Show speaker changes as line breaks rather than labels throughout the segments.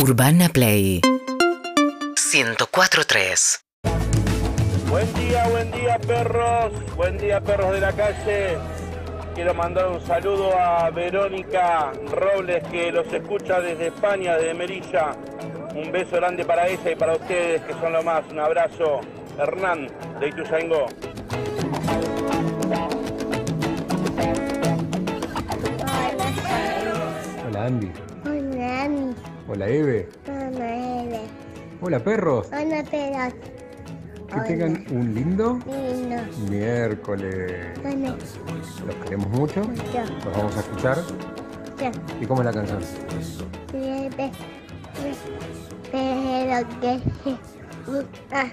Urbana Play 104.3
Buen día, buen día perros, buen día perros de la calle. Quiero mandar un saludo a Verónica Robles que los escucha desde España, desde Merilla. Un beso grande para ella y para ustedes que son lo más. Un abrazo. Hernán de Ituzaingó.
Hola Andy.
Hola, Ani.
Hola Eve.
Hola, Eve.
Hola perros.
Hola, Pedro.
Que tengan un lindo
Lindo.
miércoles.
Hola,
Los queremos mucho.
yo.
Los vamos a escuchar.
Yo.
¿Y cómo es la canción?
Pero que se gusta.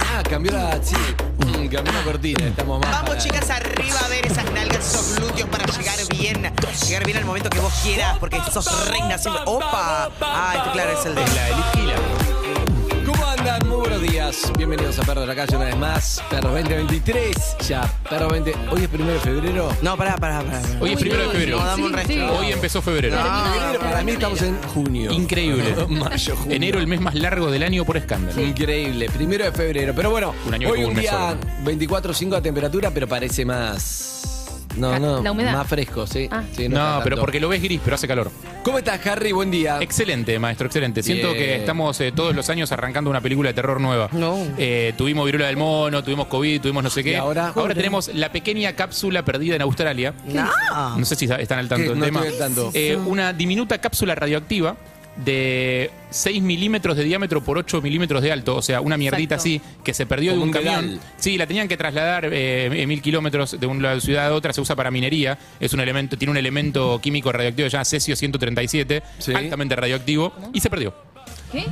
Ah, cambió la. Sí, la cortina. Estamos más.
Vamos,
para-
chicas, arriba a ver esas nalgas, esos glúteos para llegar bien. Llegar bien al momento que vos quieras, porque sos reina siempre. ¡Opa! Ah, este claro es el de.
La Elitquila. Muy buenos días. Bienvenidos a Perro de la Calle una vez más. Perro 2023. Ya, Perro 20. Hoy es primero de febrero.
No, pará, pará, pará.
Hoy es primero de febrero.
No, dame un resto.
Hoy empezó febrero.
Febrero, para mí estamos en junio.
Increíble.
Mayo, junio.
Enero, el mes más largo del año por escándalo.
Increíble, primero de febrero. Pero bueno,
Un año que
hoy
tuvo
un
un mes
día 24.5 de temperatura, pero parece más. No, no,
la humedad.
más fresco, sí.
Ah.
Sí,
No,
está
pero
tanto.
porque lo ves gris, pero hace calor.
¿Cómo estás, Harry? Buen día.
Excelente, maestro, excelente. Siento
Bien.
que estamos eh, todos los años arrancando una película de terror nueva.
No.
Eh, tuvimos viruela del mono, tuvimos COVID, tuvimos no sé qué.
¿Y ahora?
tenemos la pequeña cápsula perdida en Australia.
No.
No sé si están al tanto
¿Qué?
del
No
tema.
estoy al tanto.
Eh, una diminuta cápsula radioactiva de 6 milímetros de diámetro por 8 milímetros de alto, o sea, una mierdita
Exacto.
así que se perdió
Como
de un
un
camión. Sí, la tenían que trasladar eh, mil kilómetros de una ciudad a otra, se usa para minería, es un elemento, tiene un elemento químico radioactivo ya cesio 137,
Sí.
altamente radioactivo, y se perdió.
¿Qué?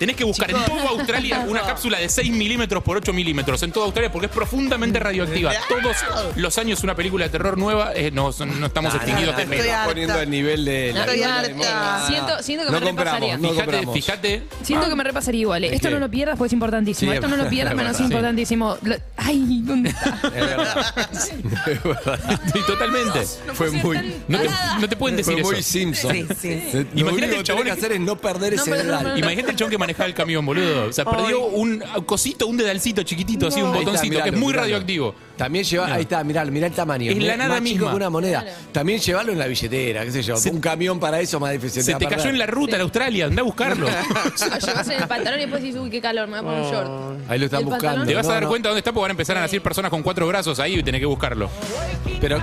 Tenés que buscar en toda Australia una cápsula de 6 milímetros por 8 milímetros. En toda Australia porque es profundamente radioactiva. Todos los años una película de terror nueva. eh, no, no estamos extinguidos de miedo.
poniendo el nivel de la
Estoy
vida de
harta.
moda.
Siento- siento que
no
me
compramos,
repasaría.
no
Fíjate,
compramos.
fíjate.
Siento que me repasaría igual. eh.
Es
Esto
que-
no lo pierdas porque es importantísimo.
Sí,
Esto no lo pierdas,
es
menos
verdad.
importantísimo. Lo- Ay, ¿dónde está?
Es verdad. Es verdad.
Sí, totalmente.
Fue muy.
No te, no te pueden decir
Fue muy
eso.
Simpson.
Sí, sí.
Lo
Imagínate
único
el
que tenés
chabón
que
que-
hacer es no perder
No,
ese
pero no,
dedal.
no, no.
Imagínate el chabón que manejaba el camión, boludo. O sea, perdió un cosito, un dedalcito chiquitito, así, un
está,
botoncito, que es muy
miralo.
radioactivo.
También lleva, ahí está, mirá, mirá el tamaño.
Es la nada
más chico
misma.
que una moneda. También llevarlo en la billetera, qué sé yo.
Se-
un camión para eso más difícil.
Se te cayó en la ruta en Australia, anda a buscarlo.
Lo llevas en el pantalón y después dices, uy, qué calor, me voy a poner un short.
Ahí lo están
¿Y el
buscando.
pantalón?
Te vas a
No,
dar
no.
cuenta dónde está porque van a empezar a nacer personas con cuatro brazos ahí y tenés que buscarlo.
Pero.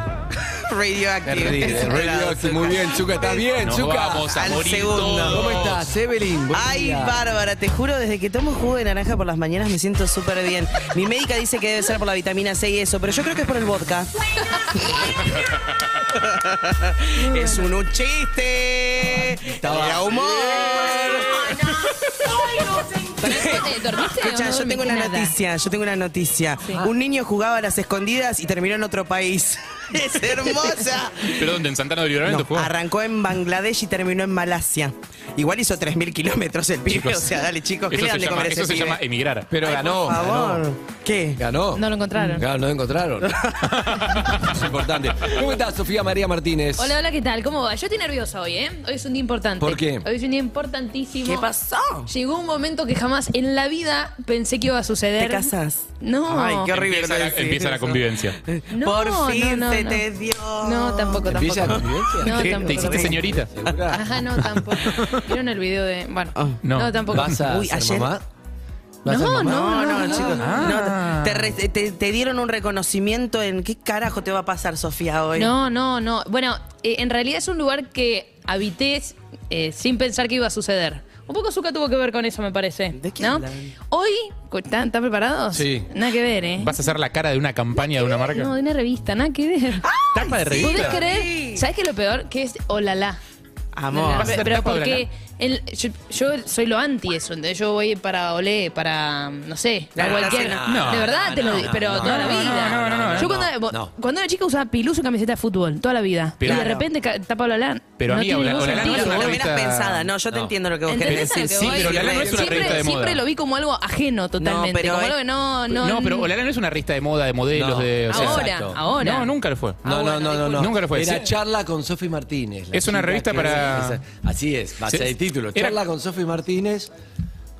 Radioactive.
Terrible. Radioactive, muy bien, Chuca, ¿estás bien,
Nos
Chuca?
vamos a
Al
morir
segundo.
todos.
¿Cómo estás, Evelyn? Buen
Ay,
día.
Bárbara, te juro, desde que tomo jugo de naranja por las mañanas me siento súper bien. Mi médica dice que debe ser por la vitamina C y eso, pero yo creo que es por el vodka. es un chiste.
Estaba-
Era humor.
¿Te dormiste o
Escucha,
no
yo tengo
dormiste
una
nada?
noticia, yo tengo una noticia. Un niño jugaba a las escondidas y terminó en otro país. Es hermosa.
¿Pero dónde? ¿En Santana de Libramento
No,
jugó?
arrancó en Bangladesh y terminó en Malasia. Igual hizo 3.000 kilómetros el pibe,
Chicos,
o sea, dale chicos, ¿qué
Eso
le
se
dan de
llama,
comer
eso se
pibe?
llama emigrar.
Pero ganó.
Por favor.
Ganó.
¿Qué?
Ganó.
No lo encontraron.
Claro, no lo encontraron. es importante. ¿Cómo estás, Sofía María Martínez?
Hola, hola, ¿qué tal? ¿Cómo va? Yo estoy nerviosa hoy, ¿eh? Hoy es un día importante.
¿Por qué?
Hoy es un día importantísimo.
¿Qué pasó?
Llegó un momento que jamás en la vida pensé que iba a suceder.
¿Te casas?
No.
Ay, qué horrible
Empieza, la, empieza la convivencia.
No,
Por fin
no, no,
se
no.
te dio.
No, tampoco, tampoco.
¿Te,
tampoco.
te hiciste señorita?
¿Segura?
Ajá, no, tampoco. ¿Vieron el video de.? Bueno,
No.
no, tampoco.
¿Vas a
Uy,
ser
ayer-
No?
No, no,
no, no.
chicos.
Ah.
No, te, re- te- te dieron un reconocimiento en qué carajo te va a pasar, Sofía, hoy.
No, no, no. Bueno, eh, en realidad es un lugar que habité eh, sin pensar que iba a suceder. Un poco Zuka tuvo que ver con eso, me parece.
¿De qué
¿no?
hablan?
Hoy, ¿están, están preparados?
Sí.
Nada que ver, ¿eh?
¿Vas a hacer la cara de una campaña de una marca?
No, de una revista, nada que ver.
¿Tapa de
¿Podés
revista?
creer? ¿Sabes qué es lo peor? Que es olala.
Amor.
Vas a hacer
Pero
tapa de
porque El- yo, yo soy lo anti eso, entonces yo voy para Olé, para, no sé,
Claro,
a cualquier...
no,
no,
de verdad
no,
te lo
no,
digo,
no,
pero
no,
toda la
no,
vida.
no, no, no,
yo
no,
cuando,
no.
cuando era chica usaba pilus y camiseta de fútbol, toda la vida.
Pero-
y de repente ca- está Pablo Alán.
Pero,
no ningún
Olalá no es una revista-
pensada, no, yo te
No.
entiendo lo que vos querés
¿Entendés a
decir.
Sí,
voy?
pero no es una
siempre,
revista de
siempre
moda.
lo vi como algo ajeno totalmente,
pero
como algo que no... No,
No, pero Olala no es una revista de moda, de modelos,
No.
de.
Ahora, ahora.
No, nunca lo fue.
No, no, no, no, no.
Nunca lo fue.
Era charla con Sofi Martínez.
Es una revista para-
Así es, va a Título.
Era-
Charla con Sofi Martínez.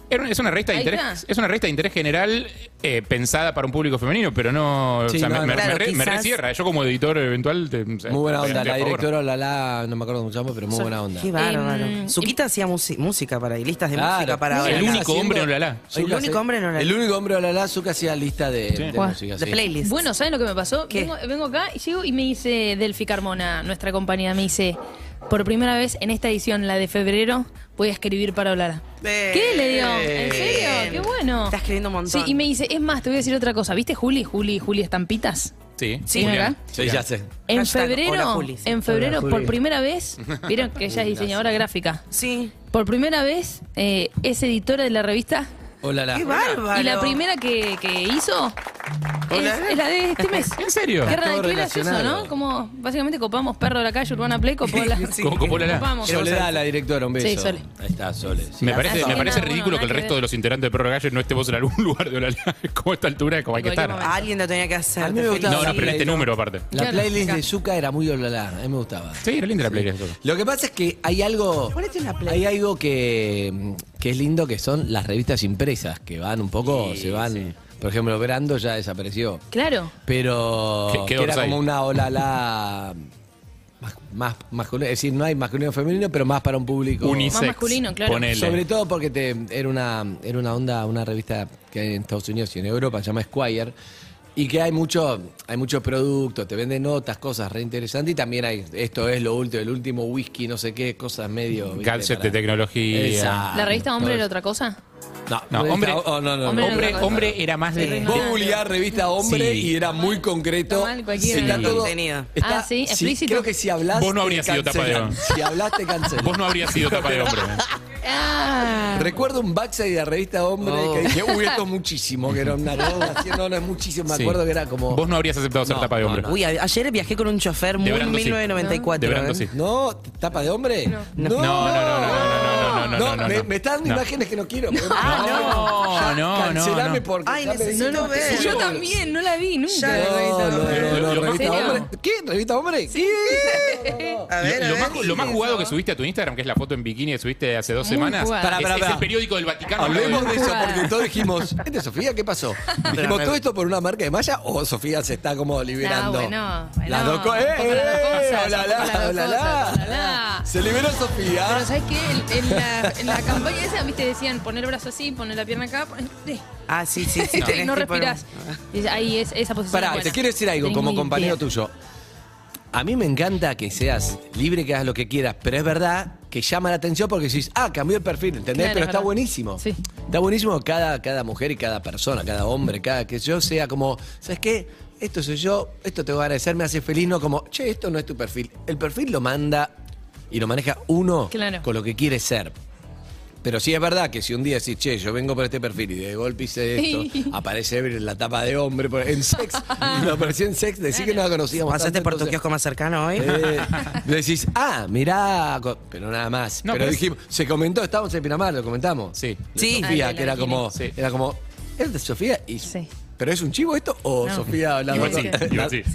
Era una- Es una revista de
Ahí
interés, es una revista de interés general eh, pensada para un público femenino, pero no, o sea,
no,
me,
no.
me-
Claro,
me re- me
quizás-
recierra. Yo como editor eventual, te-
Muy buena onda. La directora Lala, no me acuerdo cómo se llama, pero muy buena onda.
Qué bárbaro.
Em,
Suquita hacía música para y listas de
Claro.
música para
El
ahora.
único hombre Olalá.
El único hombre en Olalá.
El único hombre de Olalá, Zucca hacía lista de, de música.
De
sí.
playlist.
Bueno, ¿saben lo que me pasó? Vengo, vengo acá y llego y me dice Delphi Carmona, nuestra compañía, me dice, por primera vez en esta edición, la de febrero, voy a escribir para hablar.
Bien.
¿Qué le digo? ¿En serio? Qué bueno.
Está escribiendo un montón.
Sí, y me dice, es más, te voy a decir otra cosa. ¿Viste Juli? Juli, Juli Estampitas.
Sí,
Sí,
Julián.
¿verdad?
Sí, ya sé.
En
Hashtag hola,
febrero,
Juli, sí.
en febrero,
Hola,
por primera vez, vieron que ella es diseñadora gráfica.
Sí.
Por primera vez eh, es editora de la revista
Hola,
Qué bárbaro.
y la primera que, que hizo es,
Hola.
es la de este mes.
¿En serio?
Qué, raro, qué gracioso. ¿no? Como básicamente copamos perro de la calle, Urbana Play, copó la...
Sí.
Como- como Olalá.
Copamos.
Soledad, la directora, un beso.
Sí, Sole.
Ahí está, Sole. Sí.
Me parece,
Así
me
que
parece
nada,
ridículo
bueno,
que el
nada que
resto
ver.
de los integrantes de Perro Gallo no estemos en algún lugar de Olalá. Como a esta altura, como hay que
En cualquier
estar.
momento.
Alguien lo tenía que hacer.
Mí me
te
gustaba
No, no, pero en este número aparte.
La
Claro,
playlist
acá.
de Zucca era muy Olalá, a mí me gustaba.
Sí, era linda la playlist.
Lo que pasa es que hay algo.
Ponete una play.
Hay algo que, que es lindo que son las revistas impresas, que van un poco, se van. Por ejemplo, Brando ya desapareció.
Claro.
Pero
¿Qué- qué
que era
Orsay?
como una Olala más, más masculino. Es decir, no hay masculino o femenino, pero más para un público.
Unisex.
Más masculino, claro.
Ponele.
Sobre todo porque te, era, una, era una onda, una revista que hay en Estados Unidos y en Europa, se llama Squire, y que hay mucho, hay muchos productos, te venden notas, cosas re interesantes, y también hay, esto es lo último, el último whisky, no sé qué, cosas medio... ¿viste? Para-
de tecnología.
Exacto.
¿La revista Hombre era otra cosa?
No,
No, hombre-
oh, no, no,
hombre
no.
era
Hombre, hombre era más de.
Sí,
Vos googleás revista hombre
Sí.
y era muy concreto.
Está mal, cualquiera.
Está
Sí.
todo-
Contenido.
está-
Ah, sí, explícito.
Creo que si hablas.
Vos no habrías sido tapa de hombre.
Si hablas, te cancelan.
Vos no habrías sido tapa de hombre.
Ah.
Recuerdo un backside de la revista Hombre
Oh.
que dije, uy, esto es muchísimo, que era una cosa no, no es muchísimo, me
Sí.
acuerdo que era como...
Vos no habrías aceptado ser
No,
tapa de
no,
hombre.
no.
Uy, a- ayer viajé con un chofer muy
Brando, sí.
1994.
De Brando,
¿eh?
sí.
¿No? ¿Tapa de hombre? No,
No, no, no, no, no, no, no, no, no, no,
me,
no.
me está dando
No.
imágenes que no quiero.
Ah, no, no, no,
Cancelame
no.
porque
Ay,
ya me
necesito
no,
Yo también, no la vi nunca.
No,
revista
no,
Hombre.
no, no, ¿Revista. Hombre? ¿Qué? ¿Revista Hombre? ¿Qué?
A ver, a
Lo,
ver.
más, lo más jugado que subiste a tu Instagram, que es la foto en bikini que subiste hace dos
Muy
semanas, es, el periódico del Vaticano.
Hablemos de eso porque todos dijimos, ¿este es Sofía? ¿Qué pasó? Dijimos, ¿todo esto por una marca de malla o Sofía se está como liberando?
No, bueno,
Las dos cosas. ¡Eh, eh! ¡Hola, la! hola, la. Se liberó Sofía.
Pero ¿sabes qué? En, la, en la campaña esa, viste, decían poner el brazo así, poner la pierna acá, poner... eh,
Ah, sí, sí, sí.
no,
poner-
respirás. Ahí es esa posición.
Pará,
buena.
te quiero decir algo
Tenés
como compañero
idea.
tuyo. A mí me encanta que seas libre, que hagas lo que quieras, pero es verdad que llama la atención porque decís, ah, cambió el perfil, ¿entendés?
Claro,
pero
es
está
verdad.
buenísimo.
Sí.
Está buenísimo que cada, cada mujer y cada persona, cada hombre, cada que yo sea como, ¿sabes qué? Esto soy yo, esto te voy a agradecer, me hace feliz, no como, che, esto no es tu perfil. El perfil lo manda y lo maneja uno
Claro.
con lo que quiere ser. Pero sí es verdad que si un día decís, che, yo vengo por este perfil y de golpe hice esto, aparece en la tapa de hombre, por- en sex, y apareció en sex, decís que no la conocíamos.
¿Pasaste
tanto,
por tu
entonces-
kiosco más cercano hoy?
eh, decís, ah, mirá, co- pero nada más.
No,
pero
pero
dijimos, se comentó, estábamos en Pinamar, lo comentamos.
Sí.
De
Sí.
Sofía,
Ah,
que era como,
Sí.
era como, ¿es de Sofía? Y,
Sí.
¿Pero es un chivo esto o
No.
Sofía la
Igual sí,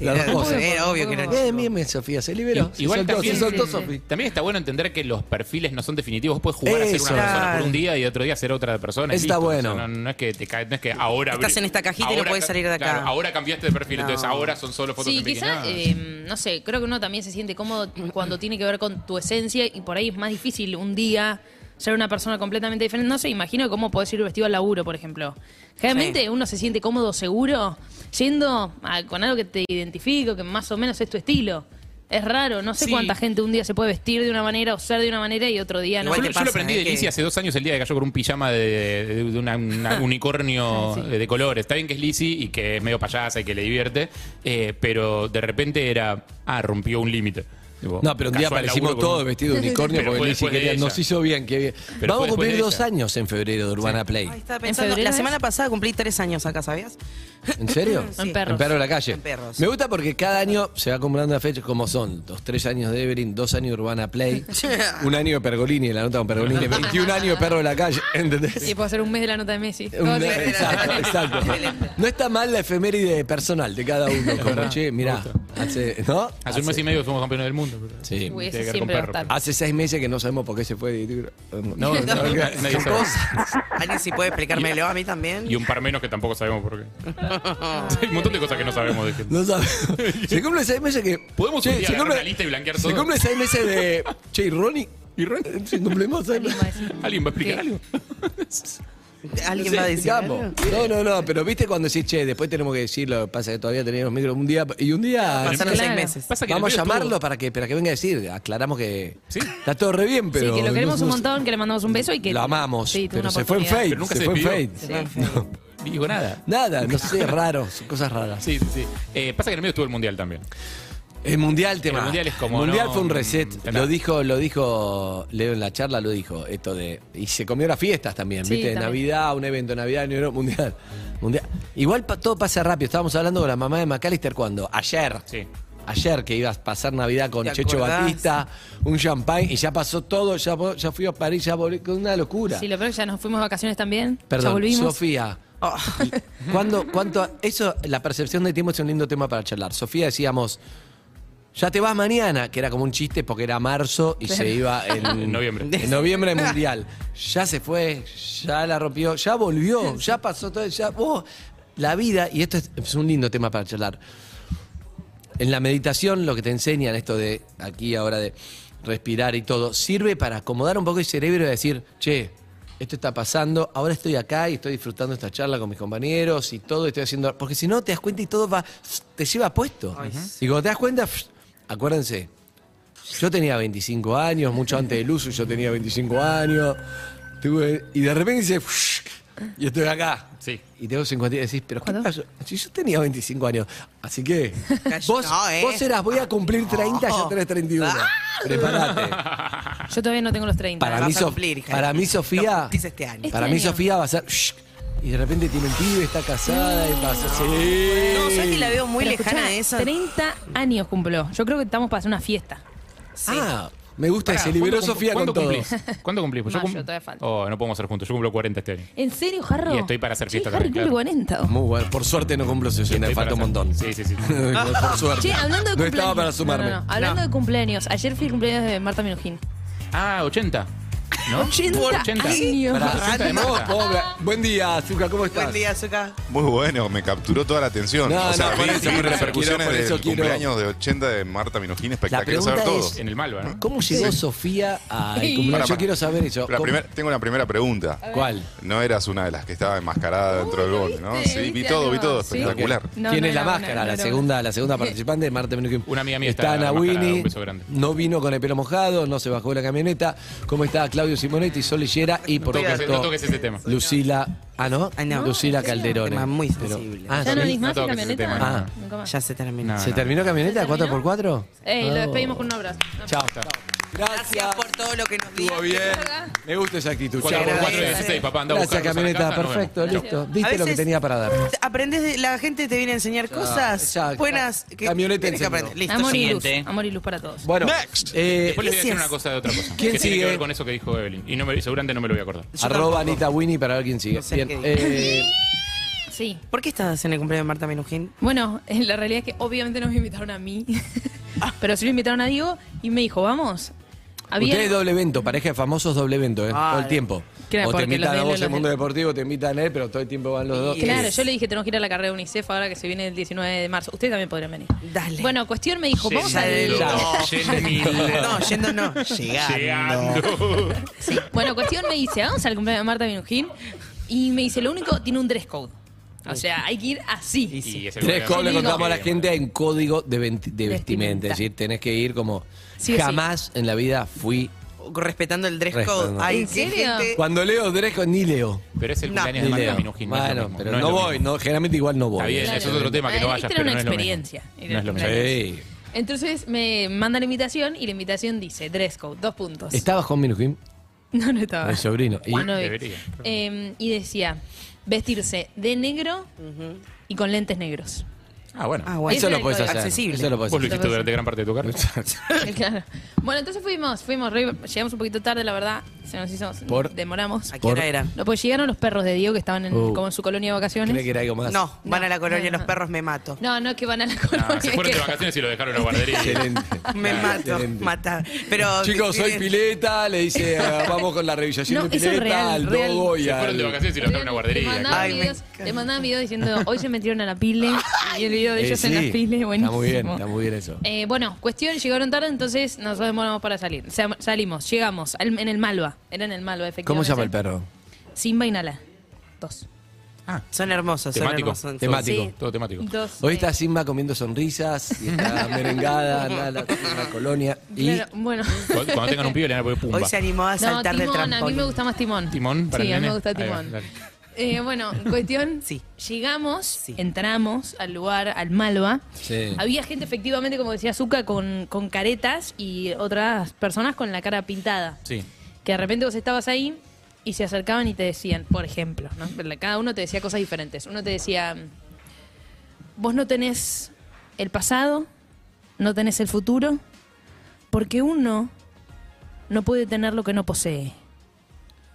igual
dos
era- obvio que era
Sofía, se liberó. se
Igual
soltó,
también-
se soltó.
También está bueno entender que los perfiles no son definitivos. Vos puedes jugar a ser una persona por un día y otro día ser otra persona.
está
listo.
bueno.
O sea, no, no es que te cae, no es que ahora.
Estás en esta cajita y no puedes salir de acá.
claro, ahora cambiaste de perfil,
No.
entonces ahora son solo fotos
Sí,
en bikini.
quizá,
No.
eh, no sé, creo que uno también se siente cómodo cuando tiene que ver con tu esencia y por ahí es más difícil un día ser una persona completamente diferente. No sé, imagino cómo podés ir vestido al laburo, por ejemplo. Generalmente
Sí.
uno se siente cómodo, seguro, yendo a- con algo que te identifica, que más o menos es tu estilo. Es raro, no sé
Sí.
cuánta gente un día se puede vestir de una manera o ser de una manera y otro día no.
Igual
Yo, yo lo aprendí
¿eh?
de Lizzie hace dos años el día que cayó con un pijama de, de- de una- una- un unicornio
Sí.
de, de colores. Está bien que es Lizzie y que es medio payasa y que le divierte, eh, pero de repente era, ah, rompió un límite.
No, pero un día aparecimos todos vestidos de unicornio
Pero
porque quería,
ella.
nos hizo bien, qué bien.
Pero
Vamos a cumplir dos años en febrero de Urbana Play.
Ay, estaba pensando,
febrero
la semana pasada cumplí tres años acá, ¿sabías?
¿En serio?
Sí.
En perros.
En Perro de la Calle.
En Perros.
Me gusta porque cada año se va acumulando las fechas como son. Los tres años de Everin, dos años de Urbana Play, un año de Pergolini, la nota con Pergolini, 21 años de Perro de la Calle, ¿entendés?
Y puedo hacer un mes de la nota de Messi.
Un-
Todo bien.
exacto, exacto. No está mal la efeméride personal de cada uno. Como, che, mirá, hace, ¿no?
Hace un mes y medio fuimos campeones del mundo. pero-
Sí.
Uy,
Tiene
ese
que ver con
siempre va a
perro.
estar.
Hace seis meses que no sabemos por qué se fue.
No, no, nadie sabe.
cosas.
¿Alguien sí puede explicármelo a mí también?
Y un par menos que tampoco sabemos por qué. Hay un montón de cosas que no sabemos de qué.
No sabemos. Se cumple seis meses que.
Podemos un día
se
una lista y blanquear
Se
todo.
cumple seis meses de. Che, ¿y Ronnie?
¿Y Ron?
Si cumplimos seis
Alguien
meses.
va a decir.
¿Alguien va a explicar
¿Qué?
algo?
¿Alguien
Sí,
va a decir algo?
No, no, no, pero viste cuando decís, che, después tenemos que decirlo, pasa que todavía tenemos micro un día y un día
Pasaron
Claro.
seis meses.
Vamos a llamarlo para que, para que venga a decir, aclaramos que
Sí.
está todo re bien, pero
sí, que lo queremos
no-
un montón, que le mandamos un beso y que.
Lo amamos,
Sí,
pero
una
se fue en
Pero nunca
se
se
fue en fade.
Ni dijo nada.
Nada, no sé, raro, son cosas raras.
Sí, sí, sí. Eh, pasa que en el medio estuvo el mundial también.
El mundial tema.
El mundial es como,
El mundial
no,
fue un reset. Lo dijo, lo dijo Leo en la charla, lo dijo. Esto de. Y se comió las fiestas también,
Sí,
¿viste?
también.
Navidad, un evento, Navidad, Nuevo, mundial. mundial. Igual pa- todo pasa rápido. Estábamos hablando con la mamá de McAllister cuando. Ayer.
Sí.
Ayer que ibas a pasar Navidad con
¿Te
Checho
acordás?
Batista, un champagne, y ya pasó todo, ya, ya fui a París, ya volví, con una locura.
Sí, lo peor es que ya nos fuimos de vacaciones también. ya
Perdón,
volvimos.
Sofía.
Oh.
¿Cuándo, cuánto, eso, la percepción de tiempo es un lindo tema para charlar. Sofía decíamos, ya te vas mañana, que era como un chiste porque era marzo y se iba en,
En noviembre.
En noviembre mundial. Ya se fue, ya la rompió, ya volvió, ya pasó todo, ya vos, la vida, y esto es, es un lindo tema para charlar. En la meditación lo que te enseñan, esto de aquí ahora de respirar y todo, sirve para acomodar un poco el cerebro y decir, che, esto está pasando, ahora estoy acá y estoy disfrutando esta charla con mis compañeros y todo estoy haciendo, porque si no te das cuenta y todo va, te lleva puesto. Y cuando te das cuenta, acuérdense, yo tenía 25 años, mucho antes del uso yo tenía 25 años, y de repente dice, y estoy acá.
Sí.
Y tengo 50 y decís, pero ¿qué
¿Cuándo?
pasó? Si yo tenía 25 años, así que vos,
No, ¿eh?
vos eras, voy a cumplir 30, ya tenés 31. Prepárate.
Yo todavía no tengo los 30.
Para
Vas
mí,
a
Sof-
cumplir, hija.
para mí
Lo
Sofía,
cumplís este año.
para
Este
mí
año.
Sofía va a ser, shh, y de repente tiene un pibe, está casada y pasa, sí.
No, ¿sabes que la veo muy
Pero
lejana
escuchá,
de eso?
30 años cumplo. Yo creo que estamos para hacer una fiesta.
Ah, me gusta,
Pará,
se liberó
¿cuándo cum-
Sofía con
¿cuándo
todo.
cumplís? ¿Cuándo cumplís? Pues yo
Mayo,
cum-
todavía falta.
Oh, no podemos ser juntos. Yo cumplo 40 este año.
¿En serio, Jarro?
Y estoy para hacer fiesta
Harry
también,
cumple
claro.
40.
Muy bueno, por suerte no cumplo 60, me
Estoy
falta un
para
montón.
hacer- Sí, sí, sí.
por suerte.
Che, hablando de
no
cumpleaños.
estaba para sumarme.
No, no, no. Hablando de cumpleaños, ayer fui el cumpleaños de Marta Minujín.
Ah, 80. ¿No?
80
80.
años.
Pará,
80 de
no,
Marta.
pobre. Buen día, Azúcar, ¿cómo estás?
Buen día, Zuka.
Muy bueno, me capturó toda la atención.
No,
o sea,
no,
vi,
por eso
repercusiones
quiero-
del
quiero-
cumpleaños de 80 de Marta Minujín,
La
espectacular. Saber todo.
En el Malva, ¿no?
¿cómo llegó Sofía al cumpleaños?
Para,
Yo quiero saber eso.
La
¿Cómo-
primer- tengo una primera pregunta.
¿Cuál?
No eras una de las que estaba enmascarada dentro del bote, ¿no?
¿viste?
Sí, vi
¿Viste
todo, vi todo.
Sí.
Espectacular.
No,
¿Quién
no
es la máscara?
no
la segunda, la segunda participante, Marta Minujín.
Una amiga mía
está
está
Ana Winnie,
un beso grande.
no vino con el pelo mojado, no se bajó de la camioneta. ¿Cómo está Claudio Simonetti, Sol Lillera y por
toques-
supuesto,
no toques ese tema.
Lucila, ah no,
Ay, no.
Lucila Calderone.
Tema muy
Pero-
sensible.
ah,
¿Ya no
¿sí?
más
No
camioneta? Nunca más.
Ya se terminó.
No,
¿Se
no.
terminó camioneta?
¿Se
¿4
terminó?
por 4
Ey, lo despedimos con un abrazo.
Chao.
Gracias por todo lo que nos
Estuvo
dio.
bien. Me gusta esa actitud.
4
Chao.
por 4 y
Gracias.
16, papá. Anda a
Gracias,
buscarlos a la
camioneta.
casa, nos
Perfecto, listo.
A
Diste lo que
veces-
tenía para dar.
Aprendes de la gente te viene a enseñar cosas
ya,
buenas que
camioneta
tienes que
enseñó.
aprender. Listo,
Amor y luz.
siguiente.
Amor y luz para todos.
Bueno, eh,
Después les voy a decir una cosa de otra cosa.
¿Quién
que tiene
sigue?
que ver con eso que dijo Evelyn. Y no me- seguramente no me lo voy a acordar.
Yo
arroba
tampoco.
Anita Winnie para ver quién sigue.
No sé
Bien.
qué
eh,
Sí.
¿Por qué estás en el cumpleaños de Marta Minujín?
Bueno, eh, la realidad es que obviamente no me invitaron a mí. pero sí lo invitaron a Diego y me dijo, vamos. Había...
Ustedes doble evento, pareja de famosos doble evento, ¿eh?
Ah,
todo el tiempo.
Claro,
o te invitan
los
a vos el mundo
de-
deportivo, te invitan a él, pero todo el tiempo van los dos.
Claro, yo le dije, tenemos que ir a la carrera de UNICEF ahora que se viene el 19 de marzo. Ustedes también podrían venir.
Dale.
Bueno, cuestión me dijo, vamos a...
Yendo,
No.
yendo.
No, yendo no. Llegando.
Llegando.
Sí. Bueno, cuestión me dice, vamos al cumpleaños de Marta Minujín. Y me dice, lo único, tiene un dress code. O sea, hay que ir así.
Y es el
Tres le contamos a la gente un código de, venti- de vestimenta.
Vestimenta.
Es decir, tenés que ir como.
Sí o sí.
jamás en la vida fui.
Respetando el dress code.
Respetando.
Ay,
¿En
qué
serio?
gente-
Cuando leo Dreco, ni leo.
Pero es el
No.
cumpleaños
Ni
de Marta
leo.
Minujín. no es lo
Bueno,
mismo,
pero
no
no,
es lo
voy,
mismo.
no, generalmente igual no voy.
Está bien,
Claro.
eso es otro tema, que no
Hay
vayas, pero no es
una
lo mismo.
experiencia.
No es lo mismo.
Sí.
Entonces me mandan la invitación y la invitación dice dress code, dos puntos.
¿Estabas con Minujín?
No, no estaba.
El sobrino. Y-
vi.
Debería.
Eh, y decía vestirse de negro y con lentes negros.
Ah, bueno.
Ah, bueno.
Eso lo puedes
es
hacer.
accesible.
Eso lo puedes
Vos lo
hacer.
hiciste durante gran parte de tu carrera.
Claro. Bueno, entonces fuimos, fuimos, re- llegamos un poquito tarde, la verdad. Se nos hizo,
Por-
demoramos.
¿A qué hora era?
No, pues llegaron los perros de Diego que estaban en,
Uh.
como en su colonia de vacaciones.
Creí que era algo más.
No, van a la colonia
no,
los
no.
perros, me mato.
No, no es que van a la colonia.
No, se fueron
que-
de vacaciones y lo dejaron en la guardería.
Excelente.
Me
Claro,
mato,
excelente.
mata. Pero
Chicos, soy Pileta, le dice, ah, vamos con la revisación
No,
de
eso es
Pileta,
real,
al
real.
Dogo y
Se fueron de
al...
vacaciones y lo dejaron en la
Le
guardería.
mandaban,
Ay, me
videos,
encanta.
mandaban videos diciendo, hoy se metieron a la pile y el video de
Eh,
ellos
sí,
en la pile, buenísimo.
Está muy bien, está muy bien eso.
Eh, bueno, cuestión, llegaron tarde, entonces nos demoramos para salir. Salimos, llegamos al- en el Malva. Era en el Malva, efectivamente.
¿Cómo se llama el perro?
Simba y Nala. Dos.
Son hermosos, son
Temático.
hermosos.
Temático.
Sí.
Todo temático.
Dos.
Hoy
eh,
está Simba comiendo sonrisas y está merengada en la colonia. Y
claro, bueno.
Cuando cuando tengan un pibe le van a poner pumba.
Hoy se animó a
No,
saltar del
Timón, a mí
trampolín.
me gusta más Timón.
¿Timón para
Sí,
el
a mí me gusta
Ahí va,
Timón.
dale.
Eh, bueno, cuestión,
Sí.
llegamos,
Sí.
entramos al lugar, al Malva.
Sí.
Había gente efectivamente, como decía Zuka, con, con caretas y otras personas con la cara pintada.
Sí.
Que de repente vos estabas ahí y se acercaban y te decían, por ejemplo, ¿no? cada uno te decía cosas diferentes. Uno te decía, vos no tenés el pasado, no tenés el futuro, porque uno no puede tener lo que no posee.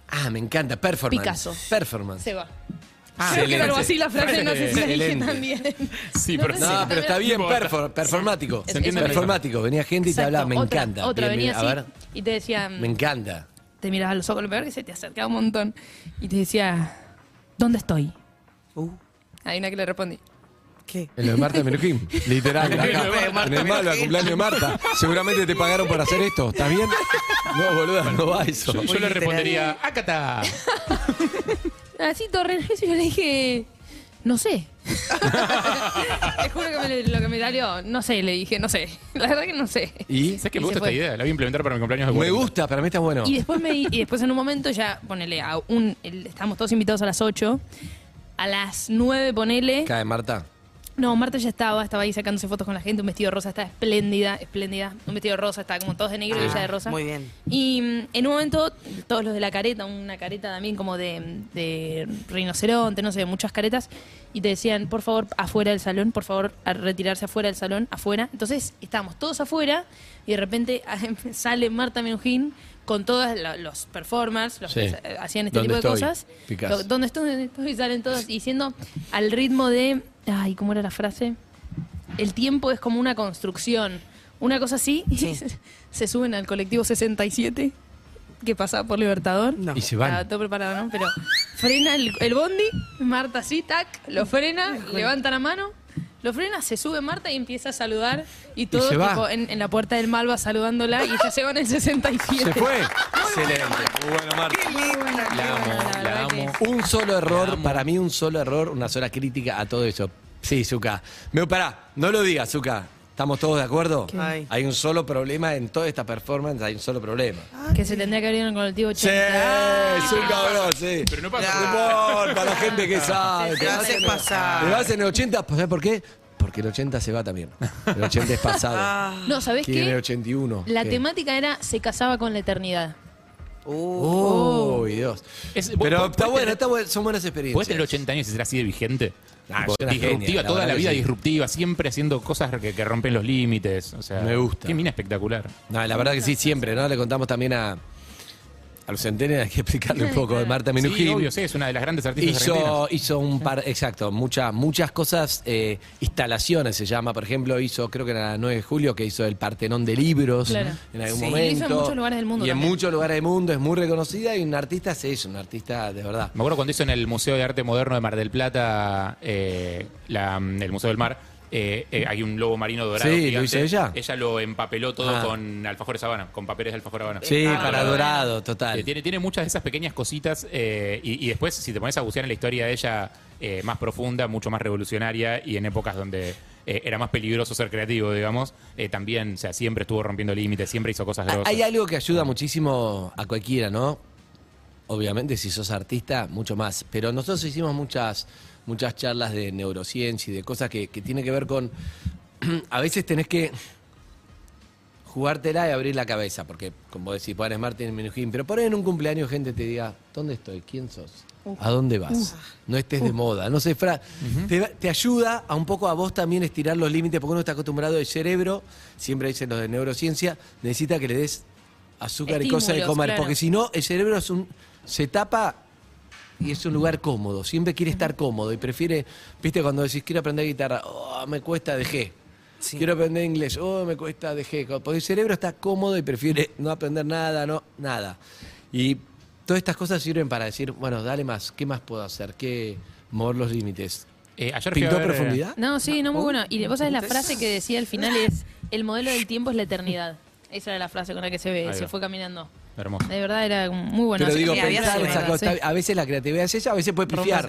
Ah, me encanta. Performance.
Picasso.
Performance.
Se va.
Ah,
Creo que era algo así la frase, no sé si la dije bien.
Sí, pero
No, pero está bien, perfor- performático.
Se entiende
performático. Venía gente y te hablaba, me
Otra-
encanta.
Otra
Bien,
venía
bien,
así
A ver,
y te decía,
me encanta.
Te mirabas a los ojos, lo peor que se te acercaba un montón y te decía, ¿dónde estoy?
Uh,
Hay una que le respondí.
¿Qué?
En lo de Marta Menujín, literal.
En
acá,
lo de
Marta
en el
Menujín.
cumpleaños de Marta. Seguramente te pagaron por hacer esto. ¿Estás bien? No, boluda, no va eso.
Yo, yo le respondería, ¡Acata!
Así, Torres, yo le dije, no sé. Te juro que me- lo que me salió, no sé, le dije, no sé. La verdad que no sé.
¿Y?
¿Sabes que
Y
me gusta
fue.
esta idea? La voy a implementar para mi cumpleaños de
Me
40.
gusta, para mí está bueno.
Y después, me, y después en un momento ya, ponele, a un, el- estábamos todos invitados a las 8. A las 9, ponele.
Cae Marta.
No, Marta ya estaba, estaba ahí sacándose fotos con la gente, un vestido rosa, está espléndida, espléndida. Un vestido rosa, está como todos de negro y ella de rosa.
Ah, muy bien.
Y mm, en un momento, todos los de la careta, una careta también como de, de rinoceronte, no sé, muchas caretas, y te decían, por favor, afuera del salón, por favor, a retirarse afuera del salón, afuera. Entonces, estábamos todos afuera, y de repente sale Marta Menujín con todos los performers, los
Sí.
que eh, hacían este
¿Dónde
tipo de
estoy?
cosas. Lo- ¿Dónde estoy? ¿Dónde estoy? Salen todos diciendo al ritmo de. Ay, ¿cómo era la frase? El tiempo es como una construcción. Una cosa así. y
Sí.
se, se suben al colectivo 67 que pasaba por Libertador.
No.
Y se van.
Estaba todo preparado, ¿no? Pero frena el, el bondi, Marta así, tac, lo frena, levanta la mano, lo frena, se sube Marta y empieza a saludar. Y todo
se va.
tipo, en, en la puerta del Malva saludándola y ya se va en el 67.
¿Se fue? Excelente. Muy bueno, Marta.
La amo,
La
la
verdad que-
amo.
Un solo error,
amo.
para mí un solo error, una sola crítica a todo eso. Sí, Zuka. Me pará, no lo digas, Zuka. ¿Estamos todos de acuerdo?
Ay.
Hay un solo problema en toda esta performance, hay un solo problema.
Que se tendría que haber ido en el colectivo
Sí,
80.
Zuka, bro, sí.
Pero no pasa
No
nada.
importa, la gente que sabe.
Te
vas en el-
pasar.
Te vas en el 80, ¿sabes por qué? Porque el 80 se va también. El 80 es pasado.
No, ¿sabés
Tiene el
qué?
81.
La
¿Qué?
temática era se casaba con la eternidad.
Uh,
Uy, Dios.
Es-
Pero está bueno, está bueno, son buenas experiencias.
¿Puedes tener 80 años y ser así de vigente?
Ah,
disruptiva, toda la vida
sí.
disruptiva, siempre haciendo cosas que, que rompen los límites. O sea,
Me gusta.
Qué mina espectacular.
No, la verdad que sí, siempre, ¿no? Le contamos también a, a los centenarios, hay que explicarle un poco de Marta Menujín.
Sí, obvio, sí, es una de las grandes artistas
Hizo,
argentinas.
hizo un par, exacto, muchas muchas cosas, eh, instalaciones se llama, por ejemplo, hizo, creo que era la 9 de julio, que hizo el Partenón de Libros
Claro.
en algún
Sí.
momento.
Hizo en muchos lugares del mundo
Y en muchos lugares del mundo, es muy reconocida y un artista es eso, un artista de verdad.
Me acuerdo cuando hizo en el Museo de Arte Moderno de Mar del Plata, eh, la- el Museo del Mar, eh, eh, hay un lobo marino dorado.
Sí, ¿lo hizo ella?
Ella lo empapeló todo
Ah.
con alfajores Habana, con papeles de alfajor Habana.
Sí,
Ah,
para. Dorado, total.
Eh, tiene, tiene muchas de esas pequeñas cositas eh, y, y después, si te pones a bucear en la historia de ella, eh, más profunda, mucho más revolucionaria y en épocas donde eh, era más peligroso ser creativo, digamos, eh, también, o sea, siempre estuvo rompiendo límites, siempre hizo cosas grosas.
Hay algo que ayuda muchísimo a cualquiera, ¿no? Obviamente, si sos artista, mucho más. Pero nosotros hicimos muchas, muchas charlas de neurociencia y de cosas que, que tienen que ver con. A veces tenés que jugártela y abrir la cabeza, porque como decís, pones Martín Minujín, pero por ahí en un cumpleaños gente te diga, ¿dónde estoy? ¿Quién sos? ¿A dónde vas? No estés de moda, no sé, fra- te, te ayuda a un poco a vos también estirar los límites, porque uno está acostumbrado, el cerebro, siempre dicen los de neurociencia, necesita que le des azúcar y cosas de comer,
claro.
porque si no, el cerebro es un, se tapa y es un lugar cómodo, siempre quiere estar cómodo y prefiere, viste, cuando decís quiero aprender guitarra, oh, me cuesta, dejé.
Sí.
Quiero aprender inglés, oh, me cuesta, dejé. Porque el cerebro está cómodo y prefiere no aprender nada, no, nada. Y todas estas cosas sirven para decir, bueno, dale más, ¿qué más puedo hacer? ¿Qué mover los límites?
Eh, ayer
¿Pintó
ver,
profundidad?
No, sí, no, muy bueno. Y vos sabés la frase que decía al final es, el modelo del tiempo es la eternidad. Esa era la frase con la que se ve, se fue caminando.
Hermoso.
De verdad era muy bueno.
Pero digo, pensar a veces la creatividad es esa, a veces puede pifiar.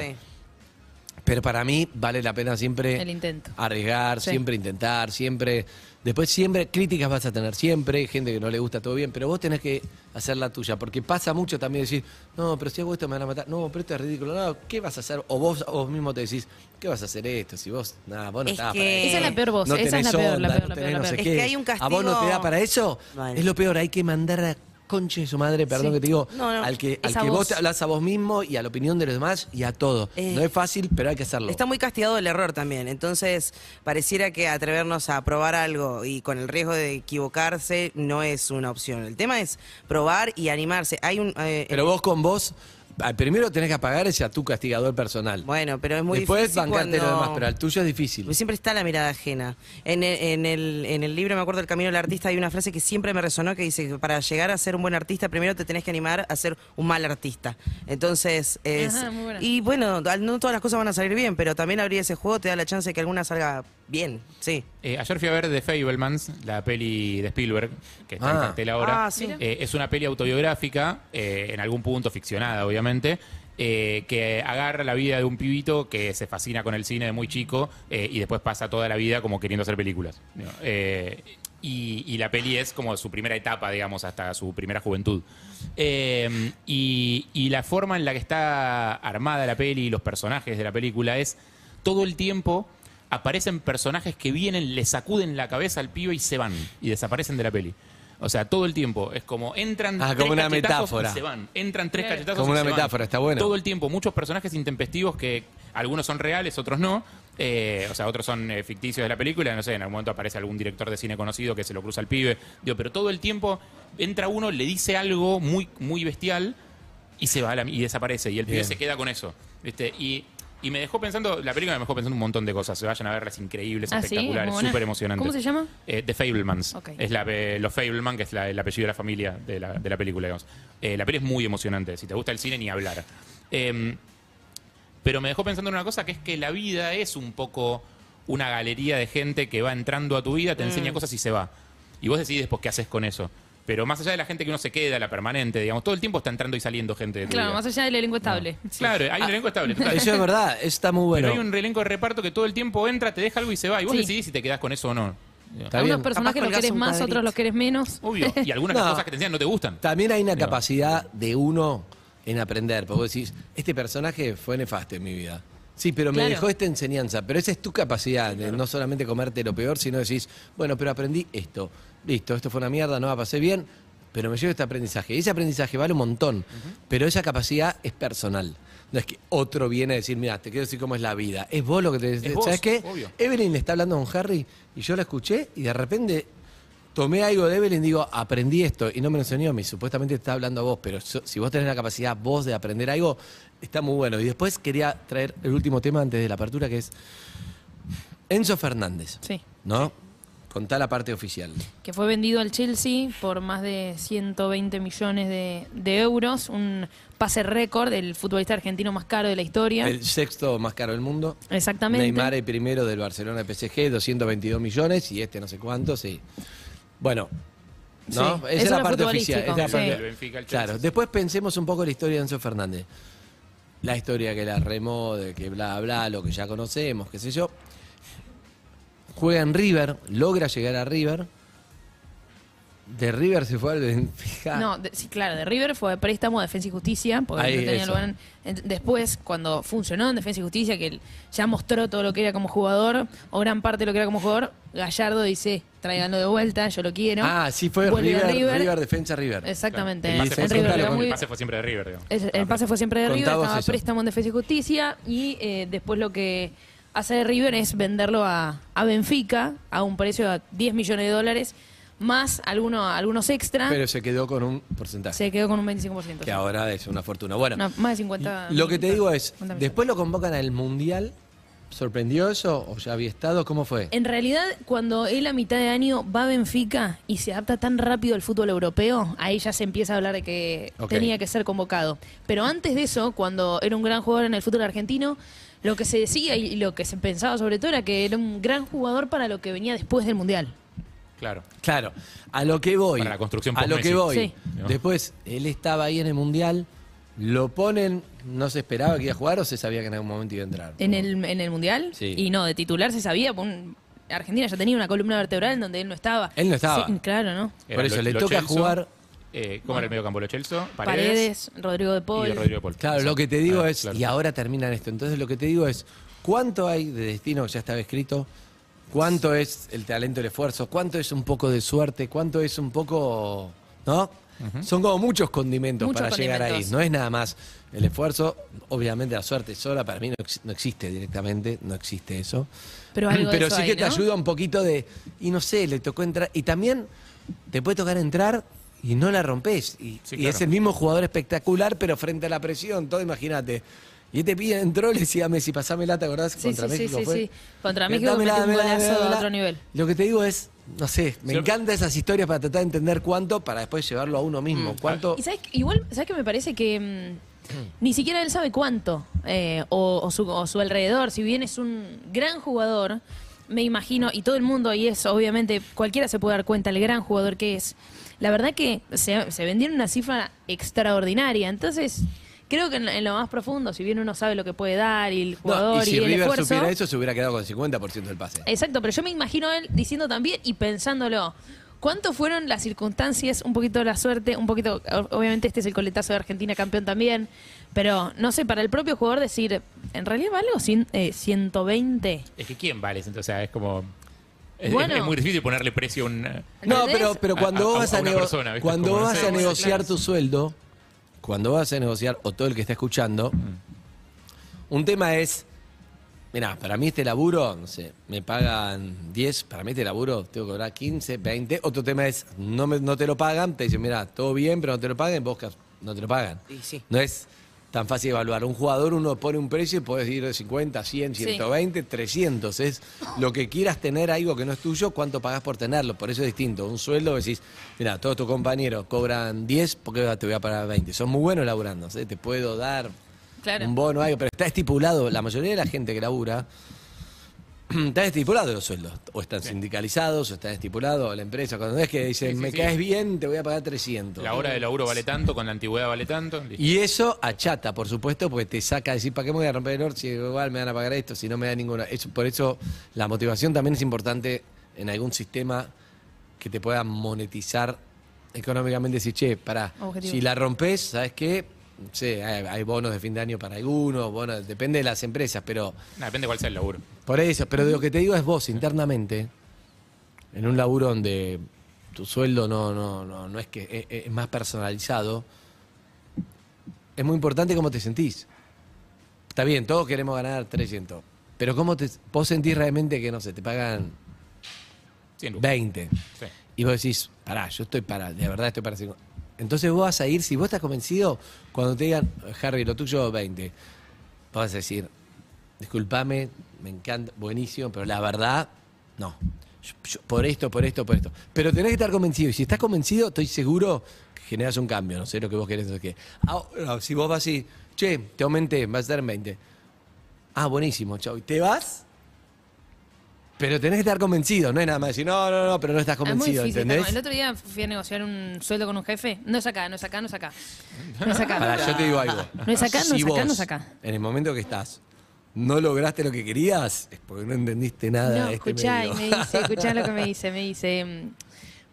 Pero para mí vale la pena siempre
El intento.
arriesgar,
Sí.
siempre intentar, siempre. Después siempre críticas vas a tener siempre, gente que no le gusta todo bien, pero vos tenés que hacer la tuya, porque pasa mucho también decir, no, pero si hago esto me van a matar, no, pero esto es ridículo, no, ¿qué vas a hacer? O vos, o vos mismo te decís, ¿qué vas a hacer esto? Si vos, nada, vos no
Es
estás
que-
para eso.
Esa es la peor voz,
no
esa es
tenés
la peor, la
onda,
peor,
no
la
tenés
peor,
no
la
sé
peor.
qué.
Es que hay un
¿A vos no te da
castigo-
para eso?
Vale.
Es lo peor, hay que mandar a conche de su madre, perdón
Sí.
que te digo,
No, no.
al que, al que vos te hablas a vos mismo y a la opinión de los demás y a todo.
Eh,
no es fácil, pero hay que hacerlo.
Está muy castigado el error también. Entonces, pareciera que atrevernos a probar algo y con el riesgo de equivocarse no es una opción. El tema es probar y animarse. Hay un. eh,
Pero vos con vos, primero tenés que apagar ese a tu castigador personal.
Bueno, pero es muy
Después
difícil.
bancarte
cuando-
lo demás, pero al tuyo es difícil.
Porque siempre está la mirada ajena. En el, en, el, en el libro, me acuerdo del Camino del Artista, hay una frase que siempre me resonó que dice que para llegar a ser un buen artista, primero te tenés que animar a ser un mal artista. Entonces, es...
Ajá, muy buena.
y bueno, no todas las cosas van a salir bien, pero también abrir ese juego te da la chance de que alguna salga bien, sí.
Eh, ayer fui a ver The Fablemans, la peli de Spielberg, que está en
Ah.
cartel ahora.
Ah, sí.
Eh, es una peli autobiográfica, eh, en algún punto ficcionada, obviamente, eh, que agarra la vida de un pibito que se fascina con el cine de muy chico eh, y después pasa toda la vida como queriendo hacer películas. Eh, y, y la peli es como su primera etapa, digamos, hasta su primera juventud. Eh, y, y la forma en la que está armada la peli y los personajes de la película es todo el tiempo aparecen personajes que vienen, le sacuden la cabeza al pibe y se van y desaparecen de la peli. O sea, todo el tiempo. Es como entran
Ah,
tres
como una
cachetazos
metáfora.
y se van. Entran tres cachetazos
Como
y
una
se van.
metáfora, está bueno.
Todo el tiempo. Muchos personajes intempestivos que algunos son reales, otros no. Eh, o sea, otros son eh, ficticios de la película. No sé, en algún momento aparece algún director de cine conocido que se lo cruza al pibe. Digo, pero todo el tiempo entra uno, le dice algo muy, muy bestial y se va a la- y desaparece. Y el pibe se queda con eso. ¿viste? Y, y me dejó pensando, la película me dejó pensando un montón de cosas. Se vayan a verlas increíbles,
Ah, sí,
espectaculares,
muy buena.
súper emocionantes.
¿Cómo se llama?
Eh, The Fablemans. Es la, eh, los Fableman, que es la- el apellido de la familia de la, de la película, digamos. Eh, la peli es muy emocionante. Si te gusta el cine, ni hablar. Em, pero me dejó pensando en una cosa que es que la vida es un poco una galería de gente que va entrando a tu vida, te
Mm.
enseña cosas y se va. Y vos decidís después qué haces con eso. Pero más allá de la gente que uno se queda, la permanente, digamos, todo el tiempo está entrando y saliendo gente de tu
Claro,
vida.
más allá del elenco estable.
Claro, hay un elenco estable. total.
Eso es verdad, eso está muy bueno.
Pero hay un elenco de reparto que todo el tiempo entra, te deja algo y se va. Y vos
Sí.
decidís si te quedás con eso o no.
Está
A
bien.
unos personajes los
colgás
querés
un
más,
cuadrito.
otros los querés menos.
Obvio. Y algunas
No.
cosas que te enseñan no te gustan.
También hay una capacidad de uno en aprender. Porque vos decís, este personaje fue nefasto en mi vida. Sí, pero me dejó esta enseñanza. Pero esa es tu capacidad de no solamente comerte lo peor, sino decís, bueno, pero aprendí esto. Listo, esto fue una mierda, no la pasé bien, pero me llevo este aprendizaje. Y ese aprendizaje vale un montón. Pero esa capacidad es personal. No es que otro viene a decir, mira, te quiero decir cómo es la vida. Es vos lo que te...
Es vos,
¿Sabes qué?
obvio.
Evelyn le está hablando con Harry y yo la escuché y de repente tomé algo de Evelyn y digo, aprendí esto y no me lo enseñó a mí, supuestamente te está hablando a vos, pero so- si vos tenés la capacidad vos de aprender algo, está muy bueno. Y después quería traer el último tema antes de la apertura que es Enzo Fernández,
Sí.
¿no? Contá la parte oficial.
que fue vendido al Chelsea por más de 120 millones de, de euros, un pase récord del futbolista argentino más caro de la historia.
El sexto más caro del mundo.
Exactamente.
Neymar el primero del Barcelona PSG, 222 millones y este no sé cuánto, sí. Bueno, ¿no?
Sí,
Esa es la parte oficial. es la
sí.
parte-
El Benfica, el Chelsea.
Claro, después pensemos un poco la historia de Enzo Fernández. La historia que la remó, de que bla, bla, lo que ya conocemos, qué sé yo. Juega en River, logra llegar a River. De River se fue al Benfica.
No, de- sí, claro, de River fue préstamo a Defensa y Justicia, porque
Ahí,
no tenía lugar en- en- después, cuando funcionó en Defensa y Justicia, que él ya mostró todo lo que era como jugador, o gran parte de lo que era como jugador, Gallardo dice, tráiganlo de vuelta, yo lo quiero.
Ah, sí fue
a
River, River, defensa River.
Exactamente.
Claro.
El pase,
se
fue
River
siempre,
era
con-
muy-
el pase fue siempre de River, digamos.
Es- el pase fue siempre de River, estaba a
eso.
préstamo en Defensa y Justicia y eh, después lo que hace de River es venderlo a, a Benfica a un precio de 10 millones de dólares más alguno, algunos extra.
Pero se quedó con un porcentaje.
se quedó con un 25%.
Que ahora es una fortuna. Bueno,
No, más de 50.
lo que te digo es,
50 millones.
después lo convocan al Mundial. ¿Sorprendió eso? ¿O ya había estado? ¿Cómo fue?
En realidad, cuando él a mitad de año va a Benfica y se adapta tan rápido al fútbol europeo, ahí ya se empieza a hablar de que tenía que ser convocado. Pero antes de eso, cuando era un gran jugador en el fútbol argentino, lo que se decía y lo que se pensaba sobre todo era que era un gran jugador para lo que venía después del Mundial.
Claro.
Claro, a lo que voy.
Para la construcción
A lo que voy.
Sí.
Después, él estaba ahí en el Mundial, lo ponen, no se esperaba que iba a jugar o se sabía que en algún momento iba a entrar.
En el, en el Mundial,
Sí.
y no, de titular se sabía, un- Argentina ya tenía una columna vertebral en donde él no estaba.
Él no estaba.
Sí, claro, ¿no?
Por eso,
Lo-
le
Lo
toca jugar.
Eh, ¿Cómo era el medio campo? Lo Chelso,
Paredes,
Paredes,
Rodrigo de Paul.
y Rodrigo de Paul.
Claro, lo que te digo
Ah,
es,
claro.
y ahora terminan esto. Entonces lo que te digo es, ¿cuánto hay de destino que ya estaba escrito? ¿Cuánto es el talento, el esfuerzo? ¿Cuánto es un poco de suerte? ¿Cuánto es un poco, no? Son como muchos condimentos
Muchos
para llegar ahí. No es nada más el esfuerzo. Obviamente la suerte sola para mí no, ex- no existe directamente, no existe eso.
Pero algo de eso
sí
hay,
que te
¿no?
ayuda un poquito de, y no sé, le tocó entrar. Y también te puede tocar entrar y no la rompes. Y,
Sí,
y
claro.
es el mismo jugador espectacular, pero frente a la presión, todo, imagínate. Y este pibe entró, le decía a Messi, pasame la, ¿te acordás?
Sí,
Contra
sí, sí,
México
sí,
fue.
sí. Contra México metió un golazo a otro nivel.
Lo que te digo es, no sé, me
Sí.
encantan esas historias para tratar de entender cuánto, para después llevarlo a uno mismo. ¿Cuánto?
Mm. Y sabes, que- igual, ¿sabes que me parece que mm, ni siquiera él sabe cuánto? eh, o, o su, o su alrededor, si bien es un gran jugador, me imagino, y todo el mundo, y es obviamente, cualquiera se puede dar cuenta el gran jugador que es. La verdad que se, se vendieron una cifra extraordinaria. Entonces, creo que en, en lo más profundo, si bien uno sabe lo que puede dar y el
No,
jugador
y si
el
River
esfuerzo.
supiera eso, se hubiera quedado con el 50% del pase.
Exacto, pero yo me imagino a él diciendo también y pensándolo. ¿Cuánto fueron las circunstancias, un poquito la suerte, un poquito, obviamente este es el coletazo de Argentina campeón también, pero no sé, para el propio jugador decir, ¿en realidad vale o cien- eh, 120?
Es que ¿quién vale? O sea, es como... Es,
Bueno.
es muy difícil ponerle precio a un...
No, pero, pero cuando
a-
vos
a
vas a, cuando vas a negociar
claro.
tu sueldo, cuando vas a negociar, o todo el que está escuchando, un tema es, mira, para mí este laburo, no sé, me pagan 10, para mí este laburo tengo que cobrar 15, 20. Otro tema es, no, me- no te lo pagan, te dicen, mira, todo bien, pero no te lo pagan, vos no te lo pagan.
Y sí.
No es tan fácil evaluar. Un jugador uno pone un precio y puedes ir de 50, 100,
Sí.
120, 300. Es lo que quieras tener algo que no es tuyo, cuánto pagás por tenerlo. Por eso es distinto. Un sueldo decís, mira, todos tus compañeros cobran 10 porque te voy a pagar 20. Son muy buenos laburando. ¿sí? Te puedo dar
Claro.
un bono, algo, pero está estipulado. La mayoría de la gente que labura están estipulados los sueldos. O están sindicalizados, o están estipulados la empresa. Cuando es que dicen,
Sí, sí,
me
sí.
caes bien, te voy a pagar 300.
La hora de laburo vale tanto, con la antigüedad vale tanto. listo.
Y eso achata, por supuesto, porque te saca a decir, ¿para qué me voy a romper el orto si igual me van a pagar esto, si no me da ninguna? Eso, por eso la motivación también es importante en algún sistema que te pueda monetizar económicamente. Decir, che, pará,
Objetivo.
si la rompes, ¿sabes qué? No sé, hay, hay bonos de fin de año para algunos, bonos, depende de las empresas, pero
Nah, depende cuál sea el laburo.
por eso, pero de lo que te digo es vos internamente, en un laburo donde tu sueldo no, no, no, no es que es, es más personalizado, es muy importante cómo te sentís. Está bien, todos queremos ganar 300, pero cómo te, vos sentís realmente que, no sé, te pagan
100 lucas.
20.
Sí.
Y vos decís, pará, yo estoy para, de verdad estoy para 50. Entonces vos vas a ir, si vos estás convencido, cuando te digan, Harry, lo tuyo 20, vos vas a decir, discúlpame, me encanta, buenísimo, pero la verdad, no. Por esto, por esto, por esto. Pero tenés que estar convencido. Y si estás convencido, estoy seguro que generas un cambio. No sé lo que vos querés. No sé. Ahora, si vos vas y, che, te aumenté, vas a estar en 20. Ah, buenísimo, chau. ¿Y te vas? Pero tenés que estar convencido, no es nada más decir, no, no, no, pero no estás
Es muy
convencido,
difícil.
¿entendés?
el otro día fui a negociar un sueldo con un jefe. No es acá, no es acá, no es acá. No es acá.
Pará, yo te digo algo.
No es acá, no
Si
es acá,
vos,
no es acá.
En el momento que estás, no lograste lo que querías, es porque no entendiste nada
No,
de este
escuchá, y
medio.
me dice, escuchá lo que me dice, me dice, mm,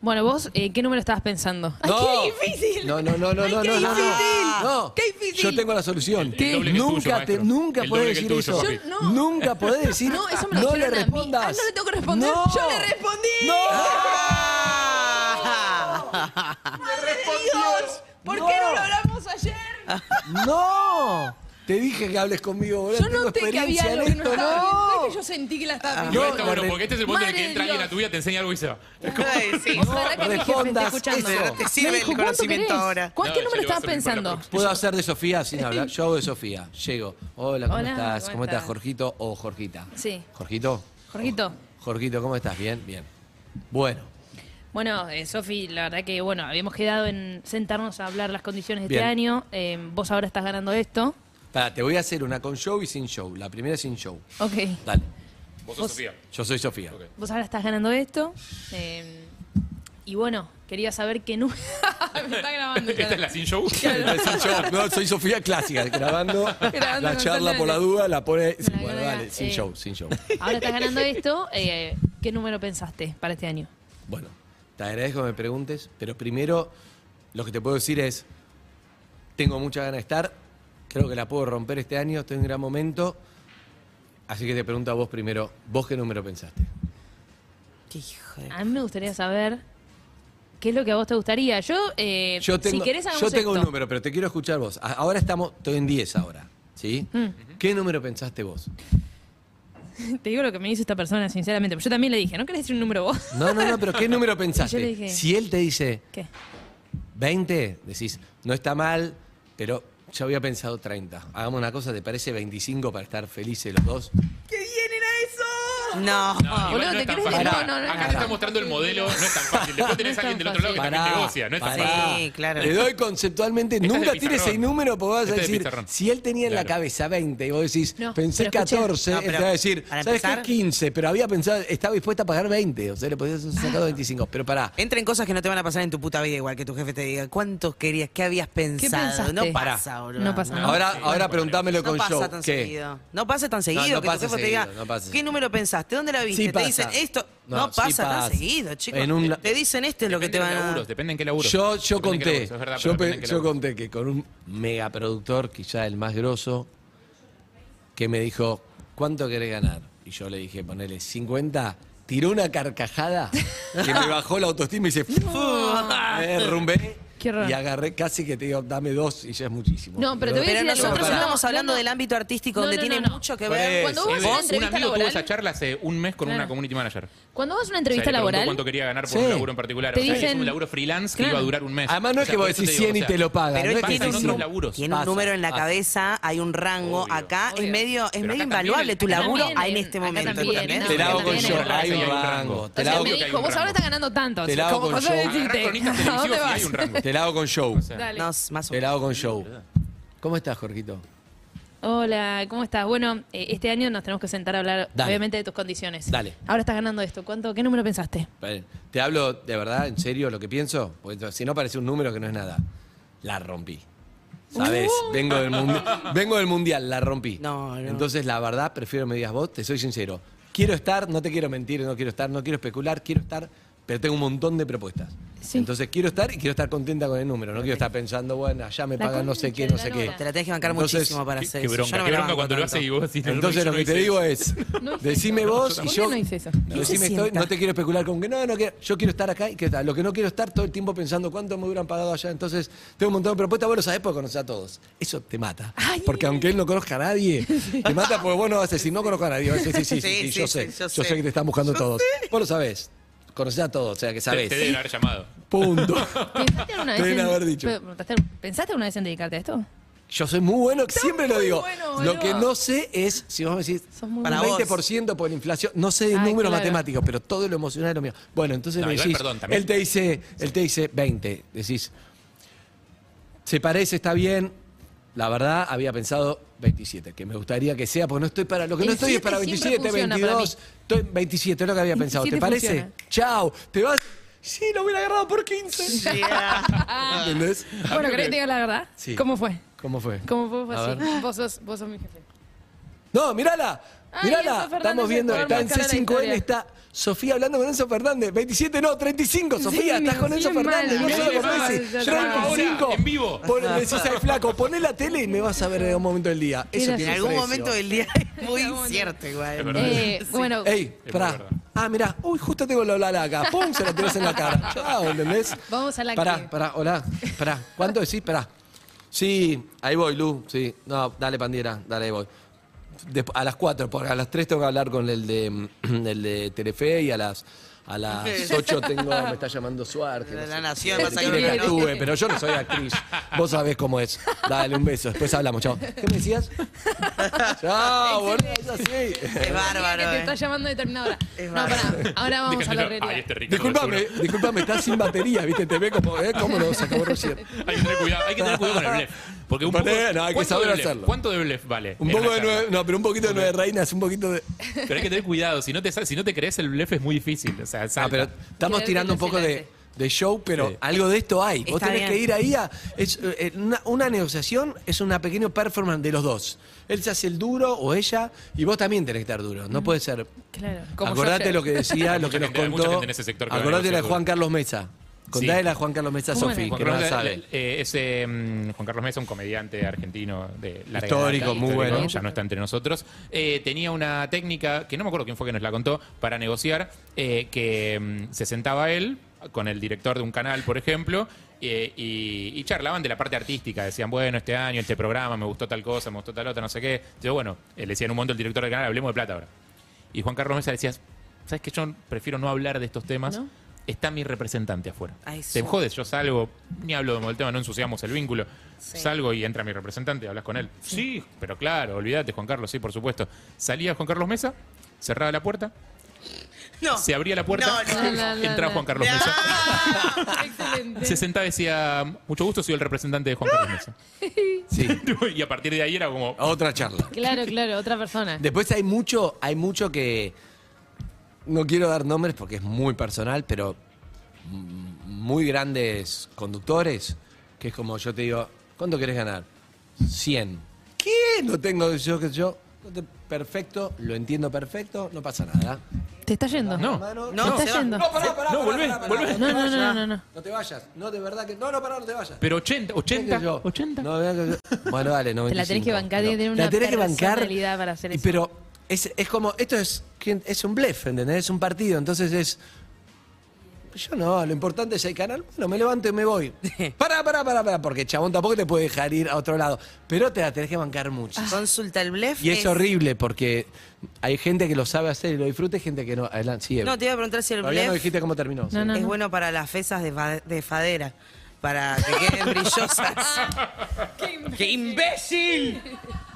Bueno, vos, eh, ¿qué número estabas pensando? ¡Ay,
No.
qué difícil!
No, no, no, no,
Ay,
no,
qué
no, no,
difícil.
no.
¡Qué difícil!
Yo tengo la solución.
El doble que el tuyo,
nunca te,
maestro.
nunca
El
podés
doble que el
decir
tuyo,
eso.
papi.
Yo no.
Nunca podés decir.
No, eso me lo
no le
dijeron a mí.
respondas.
Ah, ¿no le tengo que responder?
No.
¡Yo le respondí! Dios, ¿por qué no lo hablamos ayer?
No. Te dije que hables conmigo, boludo.
Yo
Tengo
noté que había algo que no estaba bien.
no.
¿Sabes que yo sentí que la estaba
Igual
viendo?
está
la
bueno, porque este es el momento en el
Madre
que entra alguien a tu vida, te enseña algo y se va.
Ay, sí.
Ojalá que mi jefe esté
respondas
escuchando.
eso.
Te sirve el
¿cuánto
conocimiento
querés?
ahora.
¿Cuál-
No,
¿Qué
ya
número
le vas a
estabas
servir para la
pensando?
próxima.
Puedo hacer de Sofía sin hablar. Yo hago de Sofía. Llego. Hola, ¿cómo
Hola,
estás?
¿cómo
¿Cómo estás,
estás?
Jorgito o Jorgita?
Sí.
¿Jorgito?
Jorgito.
Jorgito, ¿cómo estás? Bien, bien. Bueno,
Bueno, eh, Sofi, la verdad que, bueno, habíamos quedado en sentarnos a hablar las condiciones de
Bien.
este año. Eh, vos ahora estás ganando esto.
Para, te voy a hacer una con show y sin show. La primera sin show.
Ok.
Dale.
Vos sos
Vos-
Sofía.
Yo soy Sofía.
Ok.
Vos ahora estás ganando esto. eh, y bueno, quería saber qué número... Me está grabando. ya.
Esta es la sin show.
Sin. No, soy Sofía clásica, grabando
Grabando
la charla por la duda, la pone. sí,
La
bueno, dale, sin
eh.
show, sin show.
Ahora estás ganando esto. eh, ¿Qué número pensaste para este año?
Bueno, te agradezco que me preguntes, pero primero lo que te puedo decir es, tengo mucha ganas de estar, creo que la puedo romper este año, estoy en un gran momento, así que te pregunto a vos primero, ¿vos qué número pensaste?
Hijo de-
A mí me gustaría saber qué es lo que a vos te gustaría. Yo, eh,
Yo tengo,
si querés, hagamos
yo tengo un número, pero te quiero escuchar vos. Ahora estamos, estoy en 10 ahora, ¿sí?
Mm.
¿Qué número pensaste vos?
Te digo lo que me dice esta persona, sinceramente. Pero yo también le dije, ¿no querés decir un número vos?
No, no, no, pero ¿qué número pensaste?
Yo le dije-
Si él te dice
¿Qué?
20, decís, no está mal, pero yo había pensado 30. Hagamos una cosa, ¿te parece 25 para estar felices los dos?
No.
No,
Boludo,
no
¿te
es tan
querés
fácil.
decir?
Pará,
No, no, no.
Acá te está mostrando el modelo, no es tan fácil. Después tenés
No
a alguien del otro lado que
fácil.
también
Pará,
negocia, no es tan
pará.
fácil.
Sí, claro.
Le doy conceptualmente,
Este es
nunca
de
tires
pizarrón.
ese número porque vas a
Este es de
decir,
pizarrón.
si él tenía en la
Claro.
cabeza 20 y vos decís,
No,
pensé
pero escuché.
14,
No,
él
pero
te va a decir,
para
¿sabes qué?
empezar-
15, pero había pensado, estaba dispuesta a pagar 20, o sea, le podías haber sacado 25, pero pará.
Entra en cosas que no te van a pasar en tu puta vida, igual que tu jefe te diga, ¿cuántos querías? ¿Qué habías pensado?
pensaste?
No
Pará.
pasa, boludo.
No pasa nada.
Ahora, ahora
bueno,
preguntámelo
No
con
pasa tan
¿Qué?
seguido. No pasa tan
No,
seguido
no
que
pasa
tu jefe te diga,
seguido, no pasa
¿qué
seguido.
número pensaste? ¿Dónde la viste?
Sí
te
pasa.
dicen esto.
No,
No,
sí
pasa tan
pasa.
seguido, chicos.
En un-
Te dicen esto es lo que te
Depende
van a...
Depende en qué laburo.
Yo, yo
Depende en qué
conté,
laburos, es verdad,
yo,
pero
pe-
depende en qué
yo
laburo.
conté que con un megaproductor, quizá el más grosso, que me dijo, ¿cuánto querés ganar? Y yo le dije, ponele 50, tiró una carcajada que me bajó la autoestima y se me derrumbé
Qué horror.
y agarré casi que te digo, dame dos y ya es muchísimo.
No, pero te voy a
Pero
decir algo.
nosotros
pará.
estamos
No,
hablando
no.
del ámbito artístico
No,
donde
no,
tiene
no, no.
mucho que ver.
Cuando vos vas a una
un
entrevista
amigo tuvo
laboral,
esa charla hace un mes con una
Claro.
community manager.
cuando vas a una
O sea,
entrevista
le preguntó
laboral,
cuánto quería ganar por
Sí.
un laburo en particular.
Te
o sea,
dicen-
es un laburo freelance que
Claro.
iba a durar un mes.
Además no
O
es
sea,
que vos
por eso
decís
te digo,
100 y
o sea,
te lo pagan.
Pero
no
él
es que
tiene
decís
un,
laburos.
tiene un
Pasa,
número en la
pasa.
cabeza, hay un rango
Obvio.
acá, es
Obvio.
medio, es
Pero
medio
acá
invaluable
también-
tu
acá
laburo
también,
en este
acá
momento.
también,
¿entendés?
no,
Te la hago con
también
show,
hay
hay un
rango.
rango. Te
o
la
sea,
hago
me dijo, vos ahora estás ganando tanto.
Te la hago con
cosa de
show.
decirte,
Agarrá cronistas
¿a dónde
televisivos y
vas?
hay un rango.
Te la hago con show.
Dale.
No, más o
Te la hago con show. ¿Cómo estás, Jorgito?
Hola, ¿cómo estás? Bueno, eh, este año nos tenemos que sentar a hablar,
Dale.
obviamente, de tus condiciones.
Dale.
Ahora estás ganando esto. ¿Cuánto, ¿Qué número pensaste?
Vale. Te hablo de verdad, en serio, lo que pienso, porque si no parece un número que no es nada. La rompí. ¿Sabes?
Uh.
Vengo, del mundi- vengo del mundial, la rompí.
No, no.
Entonces, la verdad, prefiero me digas vos, te soy sincero. Quiero estar, no te quiero mentir, no quiero estar, no quiero especular, quiero estar, pero tengo un montón de propuestas.
Sí.
Entonces quiero estar y quiero estar contenta con el número. No quiero estar pensando, bueno, allá me pagan no sé qué, no sé qué.
Te la tenés que bancar
Entonces,
muchísimo para
Qué,
hacer
qué
eso.
bronca,
Yo no
qué bronca cuando lo
tanto.
hace y vos decís, no,
Entonces lo
no
que te digo es, decime vos y
¿Por qué
yo...
no hice eso?
Decime,
se
estoy-
sienta?
no te quiero especular con que no, no quiero, yo quiero estar acá y que lo que no quiero estar todo el tiempo pensando cuánto me hubieran pagado allá. Entonces, tengo un montón de propuestas, vos lo sabés porque conoces a todos. Eso te mata.
Ay.
Porque aunque él no conozca a nadie, te mata porque vos no vas a decir, no conozco a nadie. Vas a decir, sí, sí, sí, yo sé.
yo sé.
que te están buscando todos. Vos lo sabés. Conocés a todos, o sea que
Te,
sabés.
te deben haber llamado.
Punto.
¿Pensaste alguna vez,
Deben
en,
haber dicho.
¿pensaste- ¿Pensaste alguna vez en dedicarte a esto?
Yo soy muy bueno, siempre lo
muy
digo.
bueno,
lo que no sé es, si vos me decís,
Sos muy
Para vos.
20% por la inflación, no sé de
Ay,
números
claro.
matemáticos, pero todo lo emocional es lo mío. Bueno, entonces
No, igual,
decís,
perdón, también-
él te dice, él te dice 20, decís, se parece, está bien. La verdad, había pensado 27, que me gustaría que sea, porque no estoy para, lo que no
El
estoy es para
7 siempre
27,
funciona para
22, estoy 27, es lo que había pensado. ¿Te
27
parece?
funciona.
Chao, te vas. Sí, lo hubiera agarrado por 15. ¿Entendés?
Bueno, ¿querés que te diga la verdad?
Sí.
¿Cómo fue?
¿Cómo fue?
¿Cómo fue? Fue
A
así. Vos sos, vos sos mi jefe.
No, mirala.
Ay, Fernández
estamos
es
viendo,
el
está en
color más cara de la
C5N,
historia.
está Sofía hablando con Enzo Fernández. 27, no, 35, Sofía, estás con
sí,
Enzo
mal,
Fernández, no solo con Messi.
ya
Yo
está.
25,
Ahora, en vivo.
Pon- le decís al flaco, poné la tele y me vas a ver en algún momento del día. Eso tiene
En algún
precio.
momento del día es muy cierto
Es
igual.
Eh, Bueno,
Ey, pará. Ah, mirá, uy, justo tengo la Lala acá. ¡Pum! Se la tirás en la cara. Chao, ¿entendés?
Vamos a la
Pará,
que-
pará, hola. Pará. ¿Cuánto decís? Pará. Sí, ahí voy, Lu. Sí. No, dale, pandiera. Dale, ahí voy. A las 4, porque a las 3 tengo que hablar con el de, mm, el de Telefe y a las, a las 8 tengo, me está llamando Suárez.
La
sé.
Nación, vas a
que
ir, ¿no?
actúe, pero yo no soy actriz. Vos sabés cómo es. Dale un beso, después hablamos, chao. ¿Qué me decías? Chao, boludo, es así.
Es bárbaro.
que te
eh.
está llamando a determinada hora.
Es
No,
bárbaro.
pará, ahora vamos a
Déjame
la realidad.
este
Disculpame,
uno.
disculpame, estás sin batería, ¿viste? Te ve como, ¿eh? ¿Cómo lo sacabó recién?
Hay que tener cuidado, hay que tener cuidado con el blef. Porque un poco,
no, hay que
¿cuánto
saber hacerlo.
¿Cuánto de blef vale?
Un poco de nueve, no, pero un poquito de nueve reinas, un poquito de.
Pero hay que tener cuidado, si no te, si no te crees el blef es muy difícil. O sea, Salta.
pero estamos
Quiero
tirando un poco de, show, pero
Sí.
algo de esto hay. Vos
Está
tenés
bien.
que ir ahí a. es, eh, una, una negociación es una pequeña performance de los dos. Él se hace el duro o ella, y vos también tenés que estar duro. No puede ser.
Claro, como
Acordate lo que decía, lo
Mucha
que nos
gente- hay mucha
contó.
gente en ese sector que va a
Acordate la de
negociar
Juan
duro.
Carlos Mesa. Contale la de Juan Carlos Mesa,
¿Cómo
Sofi, que no la sabe.
eh, ese, mm, Juan Carlos Mesa, un comediante argentino de larga
Histórico,
data,
muy bueno.
Ya no está entre nosotros. Eh, tenía una técnica, que no me acuerdo quién fue que nos la contó, para negociar, eh, que mm, se sentaba él con el director de un canal, por ejemplo, eh, y, y charlaban de la parte artística. Decían, bueno, este año, este programa, me gustó tal cosa, me gustó tal otra, no sé qué. Yo, bueno, eh, le decía en un momento el director del canal, hablemos de plata ahora. Y Juan Carlos Mesa decía, ¿sabes qué? Yo prefiero no hablar de estos temas.
¿No?
Está mi representante afuera.
Ay,
Te jodes, yo salgo, ni hablo del tema, no ensuciamos el vínculo.
Sí.
Salgo y entra mi representante, hablas con él. Sí, pero claro, olvídate, Juan Carlos, sí, por supuesto. Salía Juan Carlos Mesa, cerraba la puerta,
No.
se abría la puerta,
No, no,
no, no,
entraba. Juan Carlos
No.
Mesa,
Excelente.
se sentaba y decía, mucho gusto, soy el representante de Juan Carlos Mesa.
Sí.
y a partir de ahí era como,
Otra charla.
Claro, claro, otra persona.
Después hay mucho, hay mucho que. No quiero dar nombres porque es muy personal, pero muy grandes conductores, que es como yo te digo, ¿cuánto querés ganar? 100. ¿Qué? No tengo yo que yo. no Perfecto, lo entiendo perfecto, no pasa nada.
Te está yendo.
No.
Mano,
No,
Te está yendo.
No, pará, pará,
No, volvé, volvé.
No, no, no,
vayas.
no, no, no.
No te vayas. No, de verdad que. No, no, pará, no te vayas.
pero 80, 80,
Yo.
80.
No, bueno, dale, 95.
Te la tenés que bancar, tiene una
La tenés que bancar.
personalidad para hacer eso.
Pero es, es como, esto es, es un blef, ¿entendés? Es un partido, entonces es... Yo no, lo importante es el canal. Bueno, me levanto y me voy. Pará, pará, pará, pará, porque chabón tampoco te puede dejar ir a otro lado. Pero te la tenés que bancar mucho.
Consulta el blef.
Y es, horrible porque hay gente que lo sabe hacer y lo disfruta y gente que no. Adelante, sigue.
No, te iba a preguntar si el
Todavía no
blef
dijiste cómo terminó.
No, no.
es bueno para las fesas de, fa- de fadera. Para que queden brillosas. ¡Qué imbécil!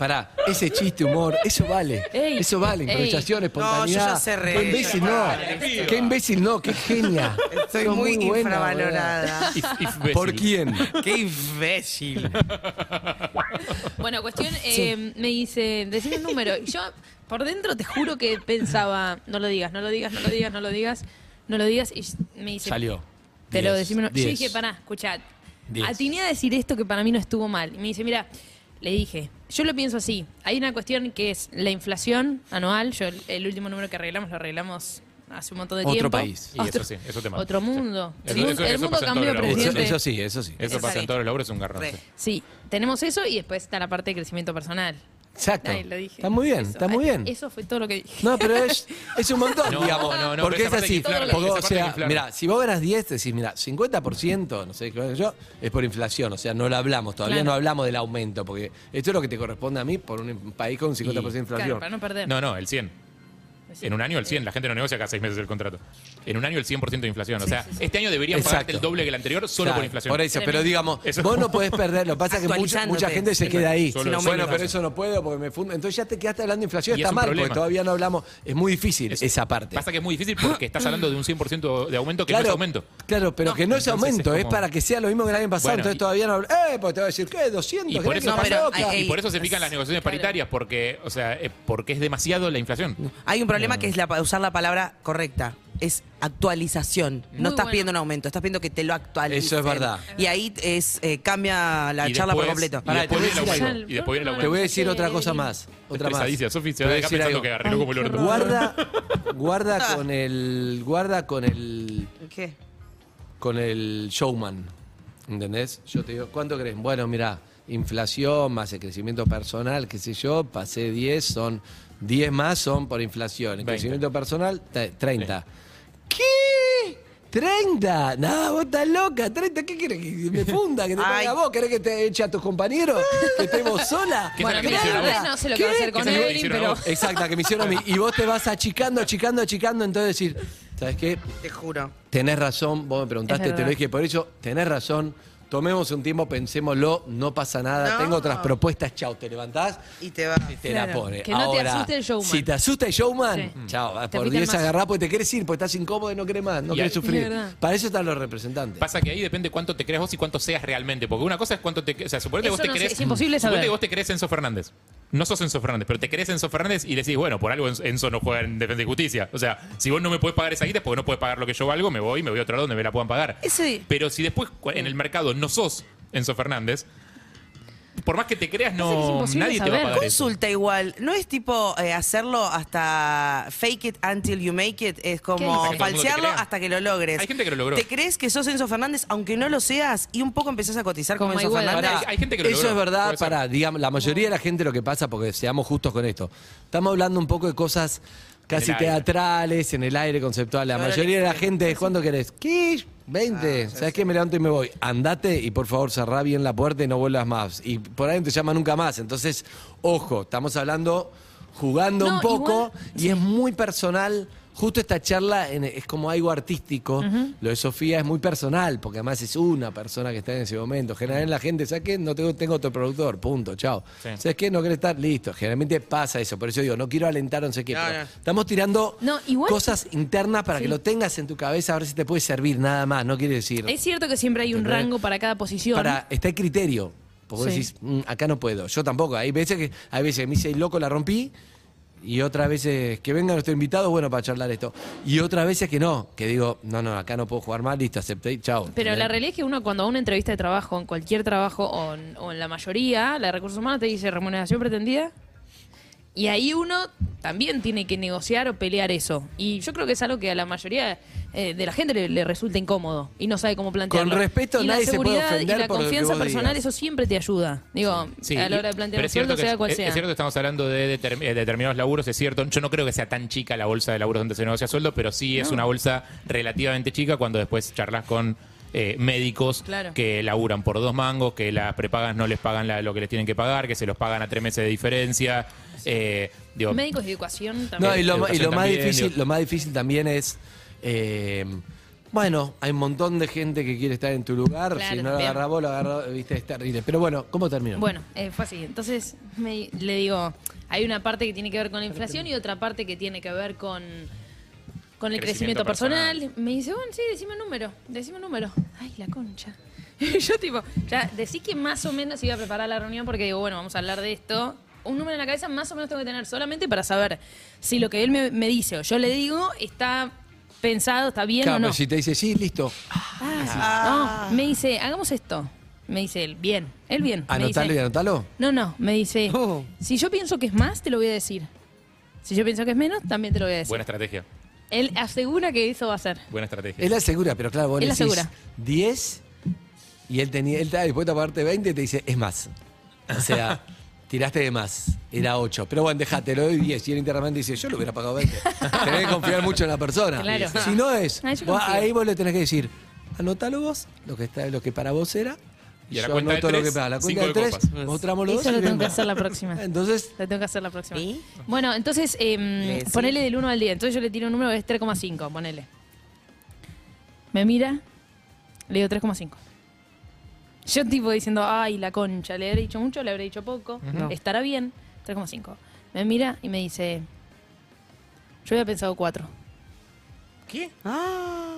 Pará, ese chiste, humor, eso vale.
Ey,
eso vale,
ey.
improvisación, espontaneidad.
No, yo ya.
Qué imbécil no. Qué imbécil no, qué genia.
Estoy
Sos
muy,
buena,
infravalorada.
If-.
¿Por quién?
¡Qué imbécil!
Bueno, cuestión, eh, me dice, decime un número. Y yo, por dentro, te juro que pensaba, no lo digas, no lo digas, no lo digas, no lo digas, no lo digas. Y me dice,
Salió.
Pero
Diez,
decime, yo
diez.
dije, pará, escuchá,
Diez.
atiné a decir esto que para mí no estuvo mal. Y me dice, mira, le dije, yo lo pienso así. Hay una cuestión que es la inflación anual. Yo el, el último número que arreglamos lo arreglamos hace un montón de
Otro
tiempo.
país.
Y eso sí, eso te mata.
Otro mundo. El,
eso-
mundo cambió,
Eso,
presidente.
eso sí, eso sí.
Eso pasa en todos los labores, es un garrón. Sí,
tenemos eso y después está la parte de crecimiento personal.
Exacto.
Ay, lo dije.
Está muy bien,
Eso,
está muy bien.
Eso fue todo lo que dije.
No, pero es, es un montón,
No,
digamos.
no, no,
porque es
esa parte hay que
así.
inflarla,
Porque,
esa
o
parte hay que
sea,
inflarla.
mira, si vos ganas 10, decís, mira, 50%, no sé qué yo, es por inflación. O sea, no lo hablamos, todavía
Claro.
no hablamos del aumento, porque esto es lo que te corresponde a mí por un país con 50% de inflación.
Claro, para no perder.
No, no, el 100. En un año el 100, la gente no negocia cada seis meses el contrato. En un año el 100% de inflación. O sea, este año deberían
Exacto.
pagarte el doble que el anterior solo
Claro,
por inflación.
Por eso, pero digamos,
Eso-
vos no podés perder. Lo que pasa es que mucha, gente se queda ahí.
Solo-
bueno,
solo
pero eso no puedo porque me fundo. Entonces ya te quedaste hablando de inflación.
Y
Está
es
mal,
problema.
porque todavía no hablamos. Es muy difícil
Es-
esa parte.
Pasa que es muy difícil porque estás hablando de un 100% de aumento que no es aumento.
Claro, pero que no es aumento,
es
es,
como-
para que sea lo mismo que el año pasado.
Bueno,
entonces
y-
todavía no. Eh, pues te voy a decir, ¿qué? ¿200?
Y por
¿Querés
eso, y por se pican las negociaciones paritarias, porque, o sea, porque es demasiado la inflación.
Hay un
No,
problema que es la, usar la palabra correcta. Es actualización.
Muy
no estás
bueno.
pidiendo un aumento, estás pidiendo que te lo actualicen.
Eso es verdad.
Y ahí es eh, cambia la
Y
charla por
después-
completo.
Y
Pará,
después
te
viene el
voy a decir
aumento. Y después viene el
Te
voy a decir otra cosa más. Otra más.
Estresadicia, Sofi se
Te
va
voy a
de acá
decir
pensando
algo.
que arregló como el orto.
Guarda, guarda con el, guarda con el,
¿Qué?
con el showman, ¿entendés? Yo te digo, ¿cuánto crees? Bueno, mira, inflación más el crecimiento personal, qué sé yo, pasé 10, son 10 más son por inflación. El
20.
crecimiento personal, te- 30. ¿Qué? ¿30? No, vos estás loca. ¿30? ¿Qué querés? ¿Que me funda? ¿Que te
Ay.
ponga vos? ¿Querés que te eche a tus compañeros? ¿Que estemos sola?
¿Qué
Bueno,
que
ahora
vos?
no sé lo que va a hacer con
¿Qué es lo que te
Evelyn, pero...
vos?
Exacta, que me hicieron a mí. Y vos te vas achicando, achicando, achicando, entonces decir, ¿sabes qué?
Te juro.
Tenés razón, vos me preguntaste, te lo dije por eso, tenés razón, tomemos un tiempo, pensémoslo, no pasa nada,
No.
tengo otras propuestas, chao, te levantás
Y te va.
y te la
Claro,
pone.
que no te
Ahora,
asuste el showman.
Si te asusta el showman,
Sí.
chao,
Te
por
fuiste
10
al más.
agarrás porque te querés ir, porque estás incómodo y no querés más, no
Y
querés
ahí-
sufrir.
Verdad.
Para eso están los representantes.
Pasa que ahí depende cuánto te creas vos y cuánto seas realmente. Porque una cosa es cuánto te. O sea, suponete que
Eso
vos te
no sé,
crees.
es imposible
suponete
saber.
que vos te crees Enzo Fernández. No sos Enzo Fernández, pero te crees Enzo Fernández y decís, bueno, por algo Enzo- Enzo no juega en Defensa y Justicia. O sea, si vos no me podés pagar esa guita es porque no podés pagar lo que yo valgo, me voy y me voy a otro lado donde me la puedan pagar.
Ese-
Pero si después en el mercado no sos Enzo Fernández, por más que te creas,
Pasa que es
no
imposible
nadie te va a
saber.
pagar eso.
Consulta igual, ¿no es tipo eh, hacerlo hasta fake it until you make it? Es
¿Qué
como
dice?
Hasta que todo el mundo te
falsearlo
crea.
hasta que lo logres.
Hay gente que lo logró.
¿Te crees que sos Enzo Fernández aunque no lo seas y un poco empezás a cotizar como,
Como
Enzo. Fernández?
Hay- hay gente que lo
Eso
logró,
es verdad
puede ser.
para, digamos, la mayoría de la gente lo que pasa, porque seamos justos con esto. Estamos hablando un poco de cosas casi
En el aire.
teatrales, en el aire conceptual. La mayoría de la gente es ¿cuándo querés? ¿Qué? 20. ¿Sabes qué? Me levanto y me voy. Andate y por favor cerrá bien la puerta y no vuelvas más. Y por ahí no te llama nunca más. Entonces, ojo, estamos hablando jugando
No,
un poco
igual-
y es muy personal. Justo esta charla en- es como algo artístico. Lo de Sofía es muy personal, porque además es una persona que está en ese momento. Generalmente la gente, ¿sabes qué? No tengo, tengo otro productor, punto, chao.
Sí.
¿Sabes qué? No querés estar, listo. Generalmente pasa eso. Por eso digo, no quiero alentar no sé qué.
No,
pero
no.
Estamos tirando
No, igual-
cosas internas para
Sí.
que lo tengas en tu cabeza, a ver si te puede servir nada más. No quiere decir.
Es cierto que siempre hay un rango para cada posición.
Para, está el criterio. Porque vos
Sí.
decís, "Mm, acá no puedo. Yo tampoco. Hay veces que hay veces que me dice, loco, la rompí. Y otras veces que venga nuestro invitado, bueno, para charlar esto. Y otras veces que no, que digo, no, no, acá no puedo jugar más, listo, acepté, chao.
Pero la realidad es que uno cuando va a una entrevista de trabajo, en cualquier trabajo o en, o en la mayoría, la de recursos humanos te dice remuneración pretendida. Y ahí uno también tiene que negociar o pelear eso. Y yo creo que es algo que a la mayoría eh, de la gente le, le resulta incómodo y no sabe cómo plantearlo.
Con respeto,
y
nadie
la
se puede
seguridad
ofender
y la
por
confianza personal,
digas.
eso siempre te ayuda. Digo,
Sí,
a la hora de plantear
cierto
sueldo,
que
sea cual
es-
sea.
Es cierto que estamos hablando de, determ- determinados laburos, es cierto. Yo no creo que sea tan chica la bolsa de laburos donde se negocia sueldo, pero sí es una bolsa relativamente chica cuando después charlas con eh, médicos
Claro.
que laburan por dos mangos, que las prepagas no les pagan la- lo que les tienen que pagar, que se los pagan a tres meses de diferencia. Eh, digo,
Médicos de educación también.
No, y lo, ma- y más difícil,
digo.
lo más difícil también es. eh, bueno, hay un montón de gente que quiere estar en tu lugar.
Claro,
si no lo agarra vos, lo agarra, viste, es terrible. Pero bueno, ¿cómo terminó?
Bueno, eh, fue así. Entonces me- le digo, hay una parte que tiene que ver con la inflación y otra parte que tiene que ver con, con el crecimiento,
Crecimiento
personal.
personal.
Me dice, bueno, sí, decime un número, decime un número. Ay, la concha. Y yo tipo, ya decí que más o menos iba a preparar la reunión porque digo, bueno, vamos a hablar de esto. Un número en la cabeza más o menos tengo que tener solamente para saber si lo que él me, me dice o yo le digo está pensado, está bien
Claro,
o no.
pero si te dice, sí, listo.
Ah, sí. No, me dice, hagamos esto. Me dice él, bien, él bien. Me
Anotalo
dice,
y anotalo.
no, no, me dice,
Oh.
si yo pienso que es más, te lo voy a decir. Si yo pienso que es menos, también te lo voy a decir.
buena estrategia.
Él asegura que eso va a ser.
Buena estrategia.
Él asegura, pero claro, vos
Él
le decís
asegura.
10 y él tenía, él estaba dispuesto a pagarte 20 y te dice, es más. O sea, tiraste de más. Era 8. Pero bueno, déjate, lo doy 10. Y él internamente dice, yo lo hubiera pagado 20. Tenés que confiar mucho en la persona.
Claro.
Si no es,
Ah,
ahí vos le tenés que decir, anotalo vos, lo que, está, lo que para vos era.
Y a la
yo
cuenta de
anoto lo
tres,
que la cuenta
cinco
de
de
3,
copas.
mostramos los dos.
Eso
y
lo tengo que
vemos.
hacer la próxima.
Entonces,
Lo tengo que hacer la próxima.
¿Y?
Bueno, entonces, eh,
decís?
ponele del 1 al 10. Entonces yo le tiro un número que es 3,5, ponele. Me mira, le digo 3,5. Yo tipo diciendo, ay, la concha, le habré dicho mucho, le habré dicho poco, estará bien, 3,5. Me mira y me dice, yo había pensado 4.
¿Qué?
Ah,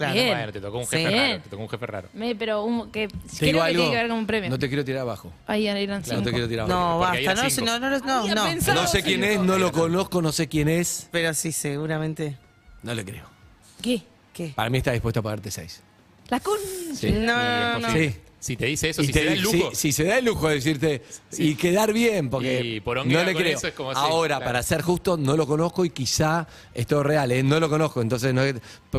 Claro.
Bien.
Bueno, te tocó un jefe
Sí.
raro, te tocó un jefe raro.
Me- pero un, que
Te
creo
digo
que tiene que ver con un premio.
No te quiero tirar abajo.
Ahí eran
No
cinco.
te quiero tirar abajo.
No,
Porque ahí
basta, no,
cinco.
no, no, no,
Había
no.
pensado
No sé quién es, no lo conozco, no sé quién es.
Pero sí, seguramente.
No le creo.
¿Qué?
¿Qué?
Para mí está dispuesto a pagarte seis.
La con...
Sí.
No, no, no.
Sí.
Si te dice eso, si
te
se da el lujo.
si, si se da el lujo de decirte y quedar bien, porque
Y por
no le creo.
eso es como,
Ahora,
claro.
para ser justo, no lo conozco y quizá esto es real, ¿eh? no lo conozco. Entonces, no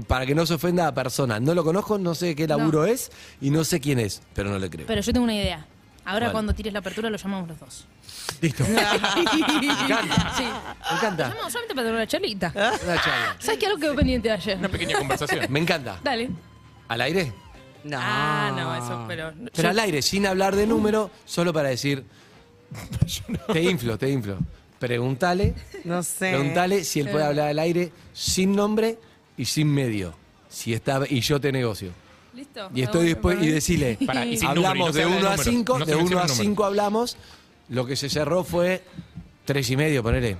para que no se ofenda a persona, no lo conozco, no sé qué laburo es y no sé quién es, pero no le creo.
Pero yo tengo una idea. Ahora
Vale.
cuando tires la apertura lo llamamos los dos.
Listo. Me encanta.
Sí.
Me encanta.
Llamamos solamente para tener una charlita.
Una charla.
¿Sabes qué algo quedó pendiente de ayer?
Una pequeña conversación.
Me encanta.
Dale.
¿Al aire?
No.
Ah, no, eso, pero...
Pero al aire, sin hablar de número, solo para decir. Te inflo, te inflo. Pregúntale,
No sé.
pregúntale si él puede hablar al aire sin nombre y sin medio. Si está, y yo te negocio.
¿Listo?
Y estoy dispuesto y decirle,
Pará, y sin número, y
hablamos
no se
de
habla de
1 a
números,
5,
no se
de 1
menciona
a
números.
5 hablamos, lo que se cerró fue 3 y medio, ponele.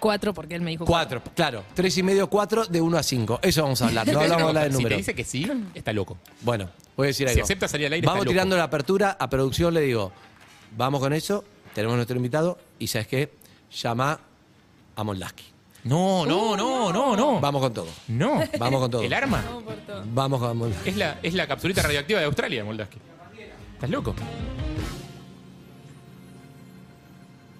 Cuatro, porque él me dijo
4, claro, 3 y medio, 4 de 1 a 5. Eso vamos a hablar, no hablamos de hablar de
Si te
número.
dice que sí, está loco.
Bueno, voy a decir
Si
algo.
acepta salir al aire,
Vamos
está loco.
tirando la apertura, a producción le digo, vamos con eso, tenemos nuestro invitado y ¿sabes qué? Llama a Moldaski.
No, no, no, no, no.
Vamos con todo.
No.
Vamos con todo.
¿El arma?
Vamos con Moldaski.
Es la, es la capsulita radioactiva de Australia, Moldaski. ¿Estás loco?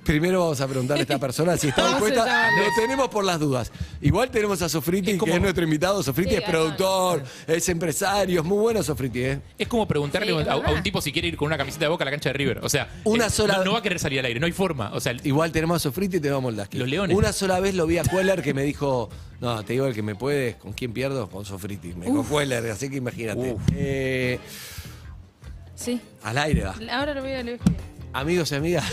Primero vamos a preguntarle a esta persona si está
¿Cómo se
dispuesta. Lo tenemos por las dudas. Igual tenemos a Sofriti,
Es como-
que es nuestro invitado. Sofriti
Sí,
es productor, es empresario, es muy bueno Sofriti, ¿eh?
Es como preguntarle
Sí,
a,
es
a
verdad.
un tipo si quiere ir con una camiseta de boca a la cancha de River. O sea,
Una
eh,
sola-
no, no va a querer salir al aire, no hay forma. O sea,
Igual tenemos a Sofriti y tenemos a Moldaski.
Los leones.
Una sola vez lo vi a Queller que me dijo, no, te digo el que me puede, ¿con quién pierdo? Con Sofriti. Me dijo Queller, así que imagínate. Eh,
Sí.
al aire va.
Ahora lo voy a leer.
Amigos y amigas,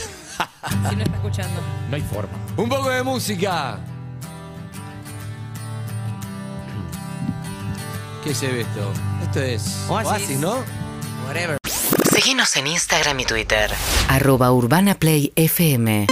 Si no está escuchando.
no hay forma.
un poco de música. ¿Qué se ve esto? Esto es
Oasis.
Oasis, ¿no?
Whatever.
Síguenos en Instagram y Twitter. Arroba Urbana Play FM.